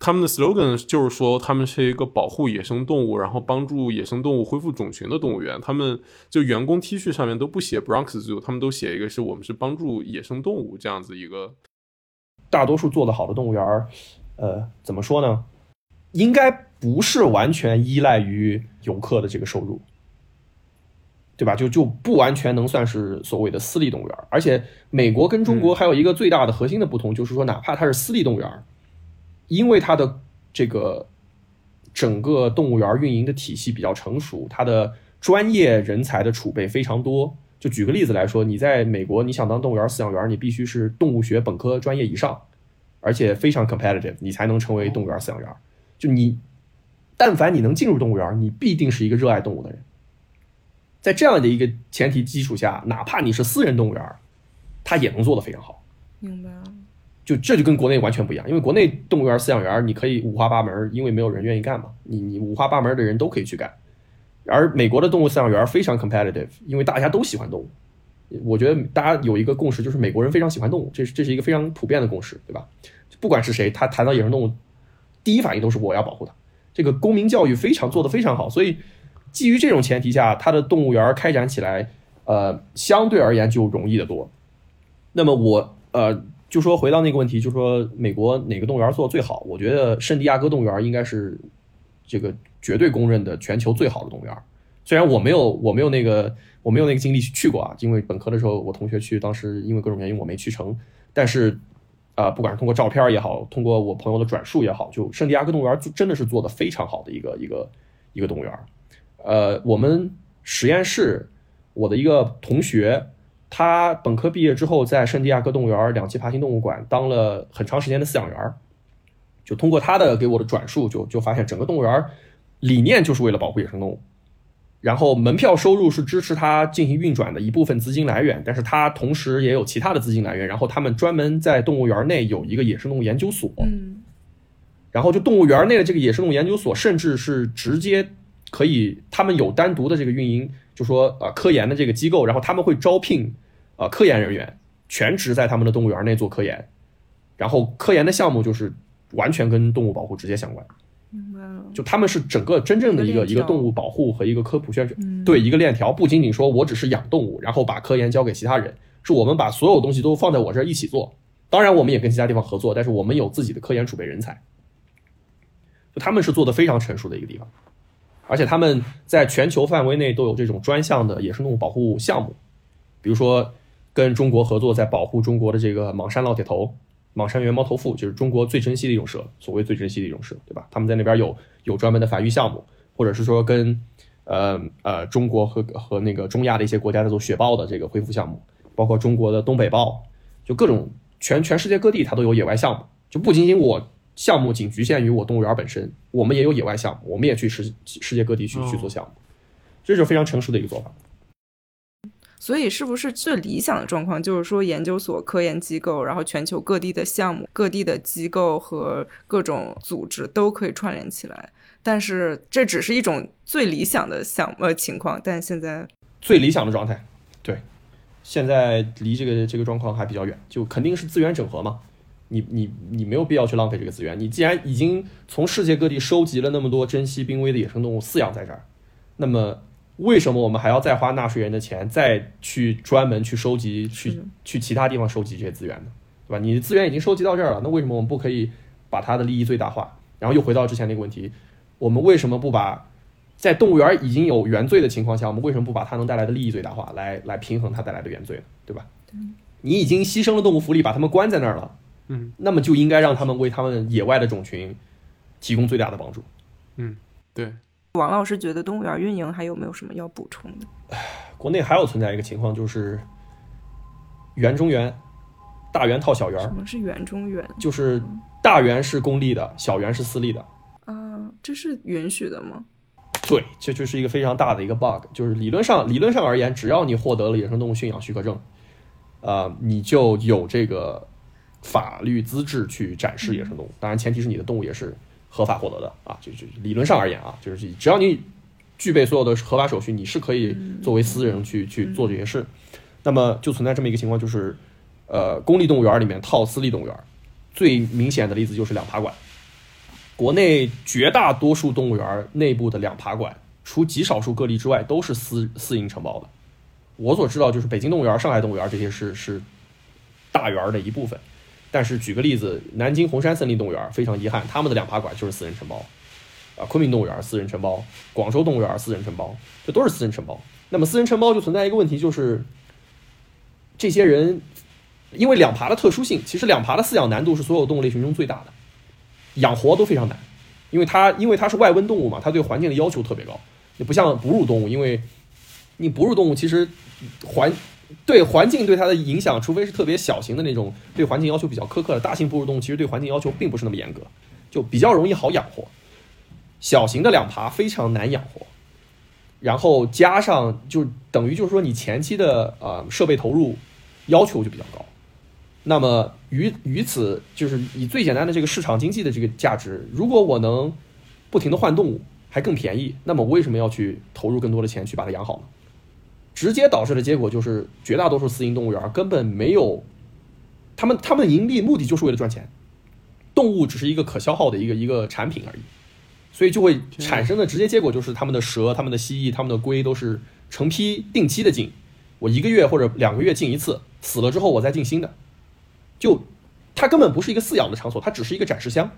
他们的 slogan 就是说，他们是一个保护野生动物，然后帮助野生动物恢复种群的动物园。他们就员工 T 恤上面都不写 Bronx Zoo，他们都写一个是我们是帮助野生动物这样子一个。大多数做的好的动物园儿，呃，怎么说呢？应该不是完全依赖于游客的这个收入，对吧？就就不完全能算是所谓的私立动物园。而且，美国跟中国还有一个最大的核心的不同，就是说，哪怕它是私立动物园。因为它的这个整个动物园运营的体系比较成熟，它的专业人才的储备非常多。就举个例子来说，你在美国，你想当动物园饲养员，你必须是动物学本科专业以上，而且非常 competitive，你才能成为动物园饲养员。就你，但凡你能进入动物园，你必定是一个热爱动物的人。在这样的一个前提基础下，哪怕你是私人动物园，它也能做得非常好。明白了。就这就跟国内完全不一样，因为国内动物园饲养员你可以五花八门，因为没有人愿意干嘛，你你五花八门的人都可以去干。而美国的动物饲养员非常 competitive，因为大家都喜欢动物。我觉得大家有一个共识，就是美国人非常喜欢动物，这是这是一个非常普遍的共识，对吧？不管是谁，他谈到野生动物，第一反应都是我要保护它。这个公民教育非常做得非常好，所以基于这种前提下，它的动物园开展起来，呃，相对而言就容易得多。那么我呃。就说回到那个问题，就说美国哪个动物园做的最好？我觉得圣地亚哥动物园应该是这个绝对公认的全球最好的动物园。虽然我没有我没有那个 我没有那个经历去去过啊，因为本科的时候我同学去，当时因为各种原因我没去成。但是啊，不管是通过照片也好，通过我朋友的转述也好，就圣地亚哥动物园就真的是做的非常好的一个一个一个动物园。呃，我们实验室我的一个同学。他本科毕业之后，在圣地亚哥动物园两栖爬行动物馆当了很长时间的饲养员。就通过他的给我的转述，就就发现整个动物园理念就是为了保护野生动物，然后门票收入是支持他进行运转的一部分资金来源，但是他同时也有其他的资金来源。然后他们专门在动物园内有一个野生动物研究所，嗯，然后就动物园内的这个野生动物研究所，甚至是直接可以，他们有单独的这个运营，就说呃科研的这个机构，然后他们会招聘呃科研人员，全职在他们的动物园内做科研，然后科研的项目就是完全跟动物保护直接相关。明白了。就他们是整个真正的一个一个动物保护和一个科普宣传，嗯对一个链条，不仅仅说我只是养动物，然后把科研交给其他人，是我们把所有东西都放在我这儿一起做。当然，我们也跟其他地方合作，但是我们有自己的科研储备人才。就他们是做的非常成熟的一个地方，而且他们在全球范围内都有这种专项的野生动物保护项目，比如说跟中国合作，在保护中国的这个莽山烙铁头、莽山原猫头腹，就是中国最珍稀的一种蛇，所谓最珍稀的一种蛇，对吧？他们在那边有有专门的繁育项目，或者是说跟呃呃中国和和那个中亚的一些国家在做雪豹的这个恢复项目，包括中国的东北豹，就各种全全世界各地它都有野外项目，就不仅仅我项目仅局限于我动物园本身，我们也有野外项目，我们也去世世界各地去哦去做项目，这就是非常成熟的一个做法。所以是不是最理想的状况就是说，研究所、科研机构，然后全球各地的项目、各地的机构和各种组织都可以串联起来？但是这只是一种最理想的项呃情况，但现在最理想的状态，对，现在离这个这个状况还比较远，就肯定是资源整合嘛。你你你没有必要去浪费这个资源。你既然已经从世界各地收集了那么多珍稀濒危的野生动物饲养在这儿，那么为什么我们还要再花纳税人的钱，再去专门去收集，去去其他地方收集这些资源呢？对吧？你的资源已经收集到这儿了，那为什么我们不可以把它的利益最大化？然后又回到之前那个问题，我们为什么不把在动物园已经有原罪的情况下，我们为什么不把它能带来的利益最大化，来来平衡它带来的原罪呢？对吧？你已经牺牲了动物福利，把它们关在那儿了，嗯，那么就应该让他们为他们野外的种群提供最大的帮助。嗯对，王老师觉得动物园运营还有没有什么要补充的？国内还有存在一个情况，就是园中园，大园套小园，什么是园中园就是大园是公立的，小园是私立的。啊？这是允许的吗？对，这就是一个非常大的一个 bug，就是理论上理论上而言，只要你获得了野生动物驯养许可证，呃，你就有这个法律资质去展示野生动物。当然，前提是你的动物也是合法获得的啊。就就理论上而言啊，就是只要你具备所有的合法手续，你是可以作为私人去去做这些事。那么就存在这么一个情况，就是呃，公立动物园里面套私立动物园，最明显的例子就是两爬馆。国内绝大多数动物园内部的两爬馆，除极少数个例之外，都是私私营承包的。我所知道，就是北京动物园、上海动物园这些是是大园的一部分。但是举个例子，南京红山森林动物园非常遗憾，他们的两爬馆就是私人承包。啊，昆明动物园私人承包，广州动物园私人承包，这都是私人承包。那么私人承包就存在一个问题，就是这些人因为两爬的特殊性，其实两爬的饲养难度是所有动物类群中最大的。养活都非常难，因为它因为它是外温动物嘛，它对环境的要求特别高。你不像哺乳动物，因为你哺乳动物其实环对环境对它的影响，除非是特别小型的那种对环境要求比较苛刻的大型哺乳动物，其实对环境要求并不是那么严格，就比较容易好养活。小型的两爬非常难养活，然后加上就等于就是说你前期的呃设备投入要求就比较高。那么于于此，就是以最简单的这个市场经济的这个价值，如果我能不停的换动物，还更便宜，那么我为什么要去投入更多的钱去把它养好呢？直接导致的结果就是，绝大多数私营动物园根本没有，他们他们的盈利目的就是为了赚钱，动物只是一个可消耗的一个一个产品而已，所以就会产生的直接结果就是，他们的蛇、他们的蜥蜴、他们的龟都是成批定期的进，我一个月或者两个月进一次，死了之后我再进新的。就它根本不是一个饲养的场所，它只是一个展示箱。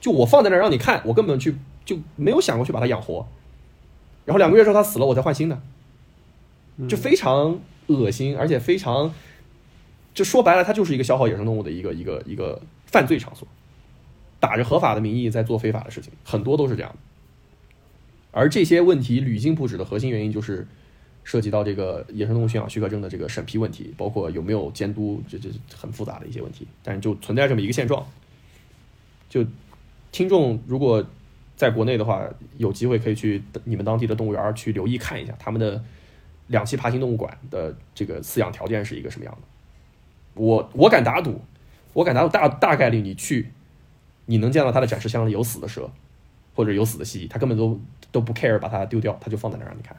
就我放在那儿让你看，我根本去就没有想过去把它养活。然后两个月之后它死了，我再换新的，就非常恶心，而且非常，就说白了，它就是一个消耗野生动物的一个一个一个犯罪场所，打着合法的名义在做非法的事情，很多都是这样的。而这些问题屡禁不止的核心原因就是，涉及到这个野生动物驯养许可证的这个审批问题，包括有没有监督，这这很复杂的一些问题。但是就存在这么一个现状，就听众如果在国内的话，有机会可以去你们当地的动物园去留意看一下他们的两栖爬行动物馆的这个饲养条件是一个什么样的。我我敢打赌，我敢打赌大大概率你去，你能见到它的展示箱里有死的蛇，或者有死的蜥蜴，它根本都都不 care 把它丢掉，它就放在那儿让你看。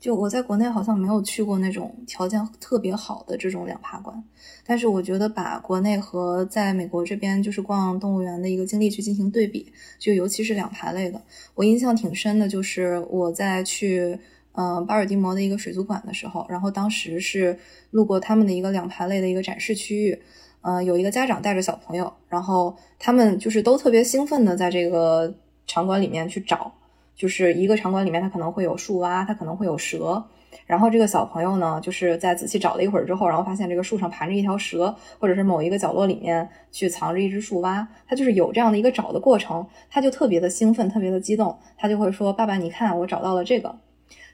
就我在国内好像没有去过那种条件特别好的这种两爬馆，但是我觉得把国内和在美国这边就是逛动物园的一个经历去进行对比，就尤其是两爬类的，我印象挺深的，就是我在去呃巴尔的摩的一个水族馆的时候，然后当时是路过他们的一个两爬类的一个展示区域，呃有一个家长带着小朋友，然后他们就是都特别兴奋的在这个场馆里面去找。就是一个场馆里面，它可能会有树蛙，它可能会有蛇。然后这个小朋友呢，就是在仔细找了一会儿之后，然后发现这个树上盘着一条蛇，或者是某一个角落里面去藏着一只树蛙。他就是有这样的一个找的过程，他就特别的兴奋，特别的激动，他就会说：“爸爸，你看，我找到了这个。”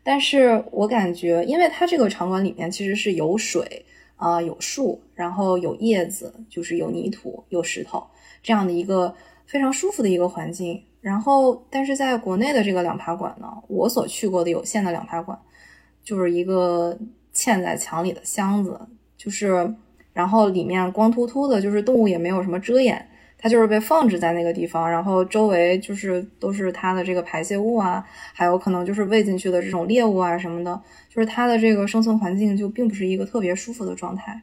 但是我感觉，因为它这个场馆里面其实是有水啊，有树，然后有叶子，就是有泥土、有石头这样的一个非常舒服的一个环境。然后，但是在国内的这个两爬馆呢，我所去过的有限的两爬馆，就是一个嵌在墙里的箱子，就是，然后里面光秃秃的，就是动物也没有什么遮掩，它就是被放置在那个地方，然后周围就是都是它的这个排泄物啊，还有可能就是喂进去的这种猎物啊什么的，就是它的这个生存环境就并不是一个特别舒服的状态。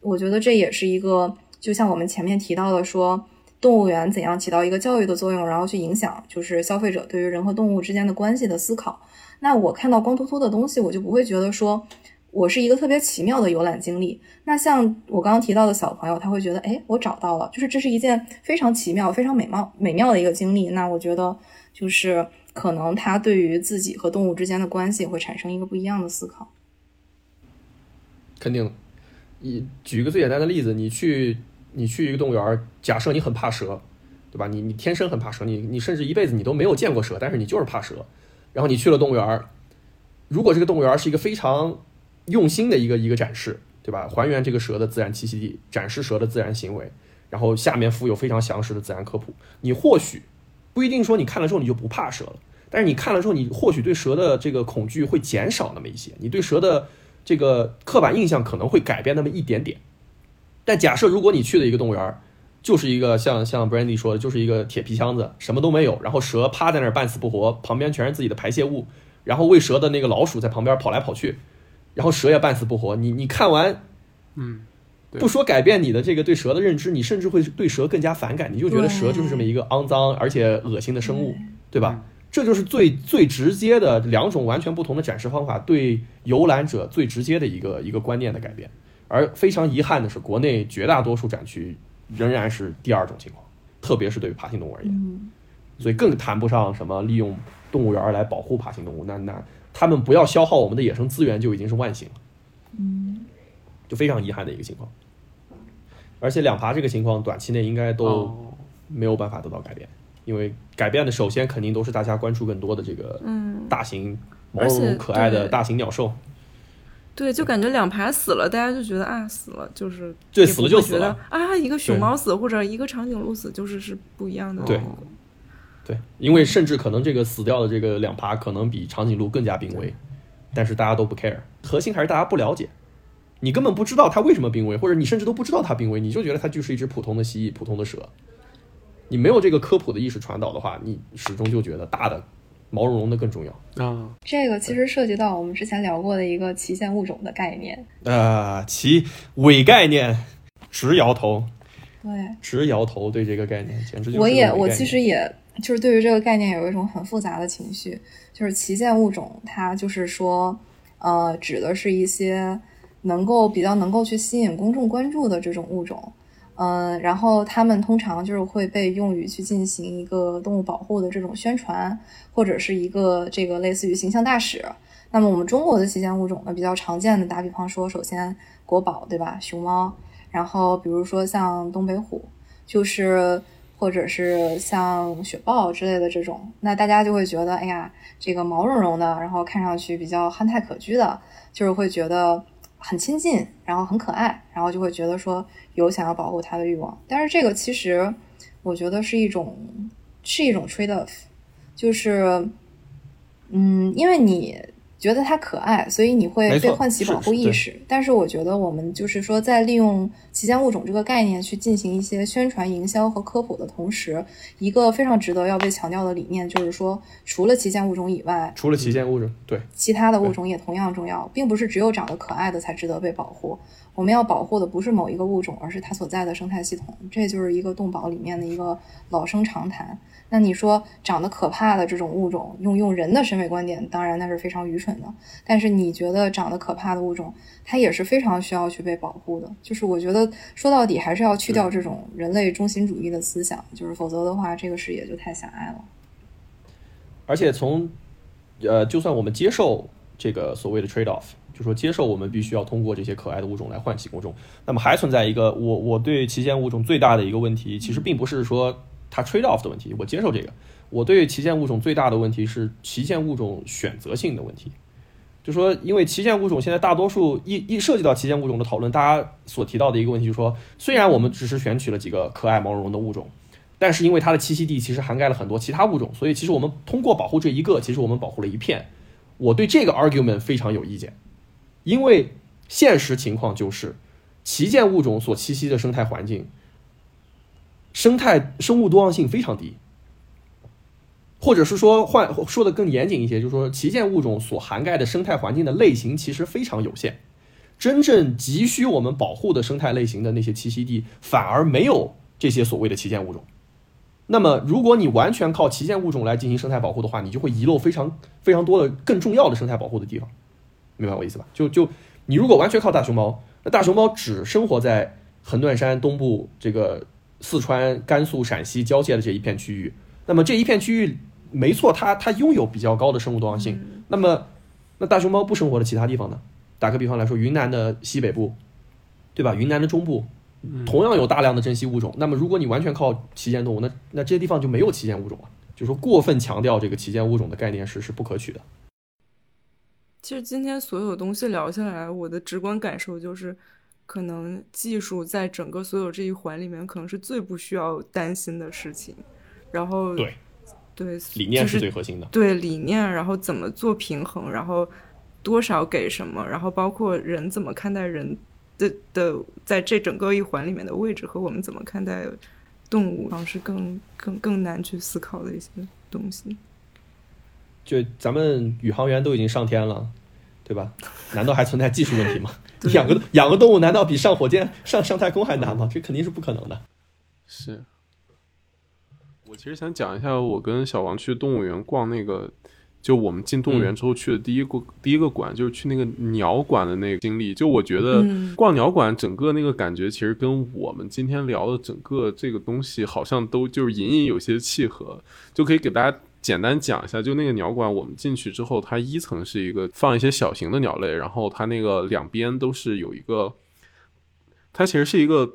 我觉得这也是一个，就像我们前面提到的说。动物园怎样起到一个教育的作用，然后去影响就是消费者对于人和动物之间的关系的思考。那我看到光秃秃的东西，我就不会觉得说我是一个特别奇妙的游览经历。那像我刚刚提到的小朋友，他会觉得，哎，我找到了，就是这是一件非常奇妙、非常美貌、美妙的一个经历。那我觉得就是可能他对于自己和动物之间的关系会产生一个不一样的思考。肯定，你举一个最简单的例子，你去。你去一个动物园，假设你很怕蛇，对吧？你你天生很怕蛇，你你甚至一辈子你都没有见过蛇，但是你就是怕蛇。然后你去了动物园，如果这个动物园是一个非常用心的一个一个展示，对吧？还原这个蛇的自然栖息地，展示蛇的自然行为，然后下面附有非常详实的自然科普，你或许不一定说你看了之后你就不怕蛇了，但是你看了之后，你或许对蛇的这个恐惧会减少那么一些，你对蛇的这个刻板印象可能会改变那么一点点。但假设如果你去的一个动物园，就是一个像像 Brandy 说的，就是一个铁皮箱子，什么都没有，然后蛇趴在那儿半死不活，旁边全是自己的排泄物，然后喂蛇的那个老鼠在旁边跑来跑去，然后蛇也半死不活。你你看完，嗯，不说改变你的这个对蛇的认知，你甚至会对蛇更加反感，你就觉得蛇就是这么一个肮脏而且恶心的生物，对吧？这就是最最直接的两种完全不同的展示方法对游览者最直接的一个一个观念的改变。而非常遗憾的是，国内绝大多数展区仍然是第二种情况，特别是对于爬行动物而言，所以更谈不上什么利用动物园来保护爬行动物。那那他们不要消耗我们的野生资源就已经是万幸了，嗯，就非常遗憾的一个情况。而且两爬这个情况，短期内应该都没有办法得到改变，因为改变的首先肯定都是大家关注更多的这个嗯。大型毛茸茸可爱的大型鸟兽。对，就感觉两排死了，大家就觉得啊死了，就是对死了就死了。啊，一个熊猫死或者一个长颈鹿死，就是是不一样的。对，对，因为甚至可能这个死掉的这个两爬可能比长颈鹿更加濒危，但是大家都不 care，核心还是大家不了解，你根本不知道它为什么濒危，或者你甚至都不知道它濒危，你就觉得它就是一只普通的蜥蜴、普通的蛇，你没有这个科普的意识传导的话，你始终就觉得大的。毛茸茸的更重要啊！这个其实涉及到我们之前聊过的一个旗舰物种的概念呃，其伪概念，直摇头。对，直摇头，对这个概念简直就是。我也，我其实也就是对于这个概念有一种很复杂的情绪，就是旗舰物种，它就是说，呃，指的是一些能够比较能够去吸引公众关注的这种物种。嗯，然后他们通常就是会被用于去进行一个动物保护的这种宣传，或者是一个这个类似于形象大使。那么我们中国的旗舰物种呢，比较常见的，打比方说，首先国宝对吧，熊猫，然后比如说像东北虎，就是。或者是像雪豹之类的这种，那大家就会觉得，哎呀，这个毛茸茸的，然后看上去比较憨态可掬的，就是会觉得很亲近，然后很可爱，然后就会觉得说有想要保护它的欲望。但是这个其实我觉得是一种是一种 trade off，就是嗯，因为你。觉得它可爱，所以你会被唤起保护意识。但是我觉得我们就是说，在利用旗舰物种这个概念去进行一些宣传、营销和科普的同时，一个非常值得要被强调的理念就是说，除了旗舰物种以外，除了旗舰物种，对其他的物种也同样重要，并不是只有长得可爱的才值得被保护。我们要保护的不是某一个物种，而是它所在的生态系统。这就是一个动保里面的一个老生常谈。那你说长得可怕的这种物种，用用人的审美观点，当然那是非常愚蠢的。但是你觉得长得可怕的物种，它也是非常需要去被保护的。就是我觉得说到底还是要去掉这种人类中心主义的思想，就是否则的话，这个视野就太狭隘了。而且从呃，就算我们接受这个所谓的 trade off，就说接受我们必须要通过这些可爱的物种来唤起公众，那么还存在一个我我对旗舰物种最大的一个问题，其实并不是说。它 trade off 的问题，我接受这个。我对旗舰物种最大的问题是旗舰物种选择性的问题，就说因为旗舰物种现在大多数一一涉及到旗舰物种的讨论，大家所提到的一个问题就是说，虽然我们只是选取了几个可爱毛茸茸的物种，但是因为它的栖息地其实涵盖了很多其他物种，所以其实我们通过保护这一个，其实我们保护了一片。我对这个 argument 非常有意见，因为现实情况就是旗舰物种所栖息的生态环境。生态生物多样性非常低，或者是说换说的更严谨一些，就是说旗舰物种所涵盖的生态环境的类型其实非常有限，真正急需我们保护的生态类型的那些栖息地反而没有这些所谓的旗舰物种。那么，如果你完全靠旗舰物种来进行生态保护的话，你就会遗漏非常非常多的更重要的生态保护的地方，明白我意思吧？就就你如果完全靠大熊猫，那大熊猫只生活在横断山东部这个。四川、甘肃、陕西交界的这一片区域，那么这一片区域没错，它它拥有比较高的生物多样性。那么，那大熊猫不生活的其他地方呢？打个比方来说，云南的西北部，对吧？云南的中部，同样有大量的珍稀物种。那么，如果你完全靠旗舰动物，那那这些地方就没有旗舰物种了。就说过分强调这个旗舰物种的概念是是不可取的。其实今天所有东西聊下来，我的直观感受就是。可能技术在整个所有这一环里面，可能是最不需要担心的事情。然后，对，对，理念是最核心的。对理念，然后怎么做平衡，然后多少给什么，然后包括人怎么看待人的的，在这整个一环里面的位置，和我们怎么看待动物，好像是更更更难去思考的一些东西。就咱们宇航员都已经上天了，对吧？难道还存在技术问题吗？养个养个动物，难道比上火箭、上上太空还难吗？这肯定是不可能的。是，我其实想讲一下，我跟小王去动物园逛那个，就我们进动物园之后去的第一个第一个馆，就是去那个鸟馆的那个经历。就我觉得逛鸟馆，整个那个感觉，其实跟我们今天聊的整个这个东西，好像都就是隐隐有些契合，就可以给大家。简单讲一下，就那个鸟馆，我们进去之后，它一层是一个放一些小型的鸟类，然后它那个两边都是有一个，它其实是一个，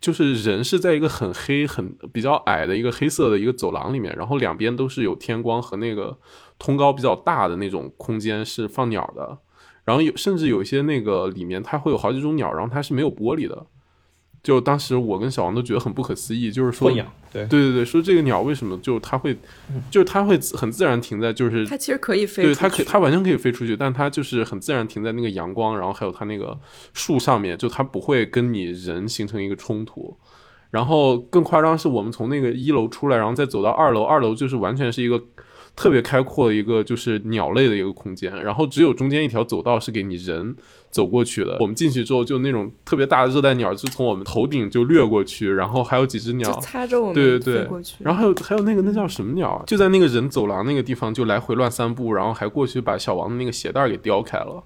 就是人是在一个很黑、很比较矮的一个黑色的一个走廊里面，然后两边都是有天光和那个通高比较大的那种空间是放鸟的，然后有甚至有一些那个里面它会有好几种鸟，然后它是没有玻璃的。就当时我跟小王都觉得很不可思议，就是说，对对对对，说这个鸟为什么就它会，就是它会很自然停在，就是它其实可以飞，对它可以它完全可以飞出去，但它就是很自然停在那个阳光，然后还有它那个树上面，就它不会跟你人形成一个冲突。然后更夸张是我们从那个一楼出来，然后再走到二楼，二楼就是完全是一个。特别开阔的一个就是鸟类的一个空间，然后只有中间一条走道是给你人走过去的。我们进去之后，就那种特别大的热带鸟就从我们头顶就掠过去，然后还有几只鸟擦着我们对对对，然后还有还有那个那叫什么鸟啊？就在那个人走廊那个地方就来回乱散步，然后还过去把小王的那个鞋带给叼开了。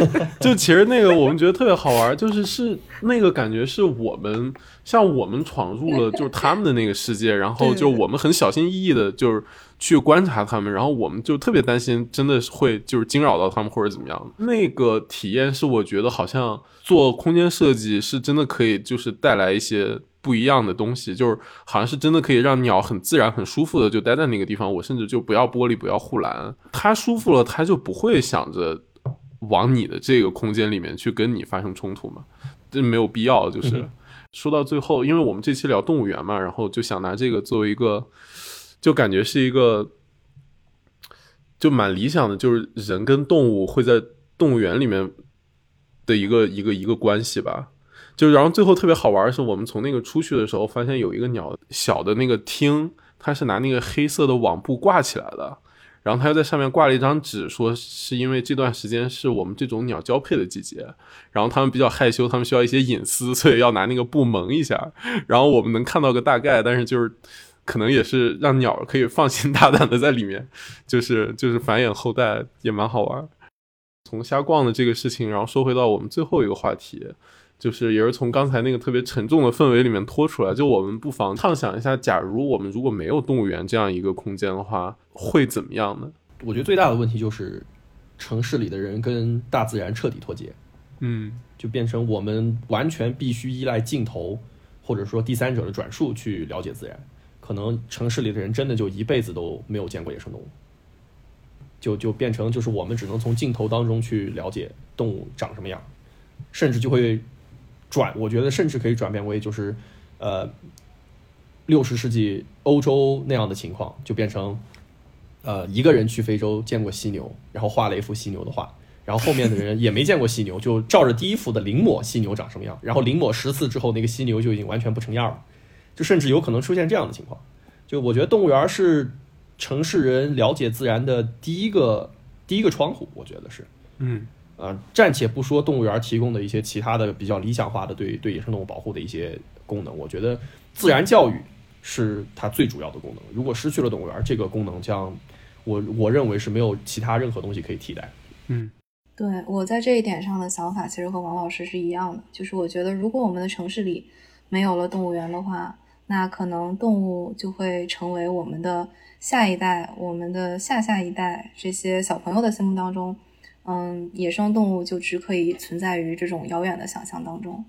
就其实那个我们觉得特别好玩，就是是那个感觉是我们像我们闯入了就是他们的那个世界，然后就我们很小心翼翼的，就是去观察他们，然后我们就特别担心，真的会就是惊扰到他们或者怎么样。那个体验是我觉得好像做空间设计是真的可以就是带来一些不一样的东西，就是好像是真的可以让鸟很自然、很舒服的就待在那个地方。我甚至就不要玻璃，不要护栏，它舒服了，它就不会想着往你的这个空间里面去跟你发生冲突嘛，这没有必要。就是说到最后，因为我们这期聊动物园嘛，然后就想拿这个作为一个，就感觉是一个就蛮理想的，就是人跟动物会在动物园里面的一个一个一个关系吧。就然后最后特别好玩的是，我们从那个出去的时候，发现有一个鸟小的那个厅，它是拿那个黑色的网布挂起来的，然后他又在上面挂了一张纸，说是因为这段时间是我们这种鸟交配的季节，然后他们比较害羞，他们需要一些隐私，所以要拿那个布蒙一下。然后我们能看到个大概，但是就是可能也是让鸟可以放心大胆的在里面，就是就是繁衍后代，也蛮好玩。从瞎逛的这个事情，然后说回到我们最后一个话题。就是也是从刚才那个特别沉重的氛围里面拖出来，就我们不妨畅想一下，假如我们如果没有动物园这样一个空间的话，会怎么样呢？我觉得最大的问题就是城市里的人跟大自然彻底脱节，嗯，就变成我们完全必须依赖镜头或者说第三者的转述去了解自然，可能城市里的人真的就一辈子都没有见过野生动物，就就变成就是我们只能从镜头当中去了解动物长什么样，甚至就会。转，我觉得甚至可以转变为就是，呃，六十世纪欧洲那样的情况，就变成，呃，一个人去非洲见过犀牛，然后画了一幅犀牛的画，然后后面的人也没见过犀牛，就照着第一幅的临摹犀牛长什么样，然后临摹十次之后，那个犀牛就已经完全不成样了，就甚至有可能出现这样的情况。就我觉得动物园是城市人了解自然的第一个第一个窗户，我觉得是，嗯。呃，暂且不说动物园提供的一些其他的比较理想化的对对野生动物保护的一些功能，我觉得自然教育是它最主要的功能。如果失去了动物园这个功能，将我我认为是没有其他任何东西可以替代。嗯，对我在这一点上的想法其实和王老师是一样的，就是我觉得如果我们的城市里没有了动物园的话，那可能动物就会成为我们的下一代、我们的下下一代这些小朋友的心目当中。嗯，野生动物就只可以存在于这种遥远的想象当中。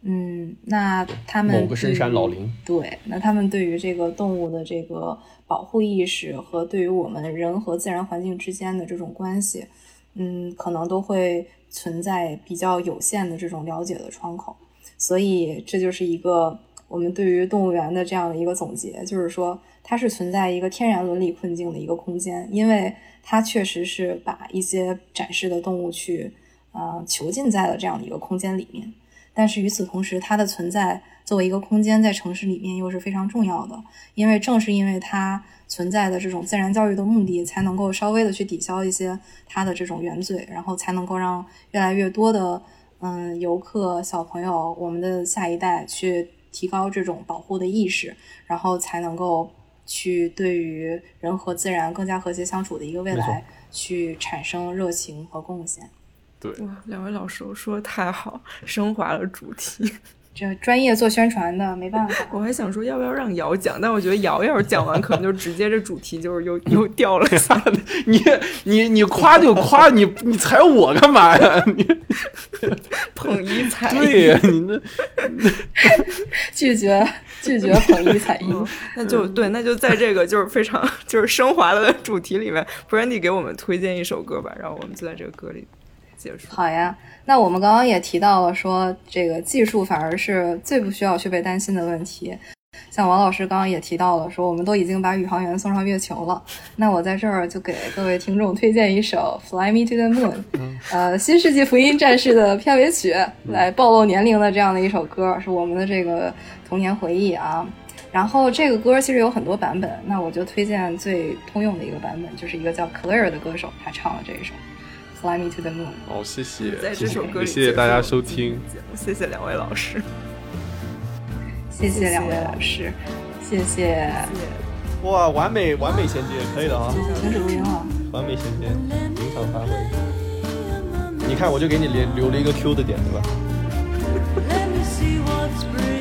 嗯，那他们某个深山老林，对，那他们对于这个动物的这个保护意识和对于我们人和自然环境之间的这种关系，嗯，可能都会存在比较有限的这种了解的窗口。所以这就是一个我们对于动物园的这样的一个总结，就是说它是存在一个天然伦理困境的一个空间，因为。它确实是把一些展示的动物去，呃，囚禁在了这样的一个空间里面。但是与此同时，它的存在作为一个空间在城市里面又是非常重要的，因为正是因为它存在的这种自然教育的目的，才能够稍微的去抵消一些它的这种原罪，然后才能够让越来越多的嗯游客、小朋友、我们的下一代去提高这种保护的意识，然后才能够。去对于人和自然更加和谐相处的一个未来，去产生热情和贡献。对，哇，两位老师说的太好，升华了主题。这专业做宣传的没办法。我还想说要不要让瑶讲，但我觉得瑶要是讲完，可能就直接这主题就是又 又掉了下来。你你你夸就夸，你你踩我干嘛呀？你捧一踩对呀，你那拒绝。拒绝捧一踩一，那就对，那就在这个就是非常就是升华的主题里面，Brandy 给我们推荐一首歌吧，然后我们就在这个歌里结束。好呀，那我们刚刚也提到了，说这个技术反而是最不需要去被担心的问题。像王老师刚刚也提到了，说我们都已经把宇航员送上月球了。那我在这儿就给各位听众推荐一首《Fly Me to the Moon》，呃，《新世纪福音战士》的片尾曲，来暴露年龄的这样的一首歌，是我们的这个童年回忆啊。然后这个歌其实有很多版本，那我就推荐最通用的一个版本，就是一个叫 Claire 的歌手，他唱了这一首《Fly Me to the Moon》。哦，谢谢，在这首歌里，谢谢大家收听，谢谢两位老师。谢谢两位老师，谢谢。哇，完美完美衔接，可以的啊。完美衔接，临场发挥。你看，我就给你留留了一个 Q 的点，对吧？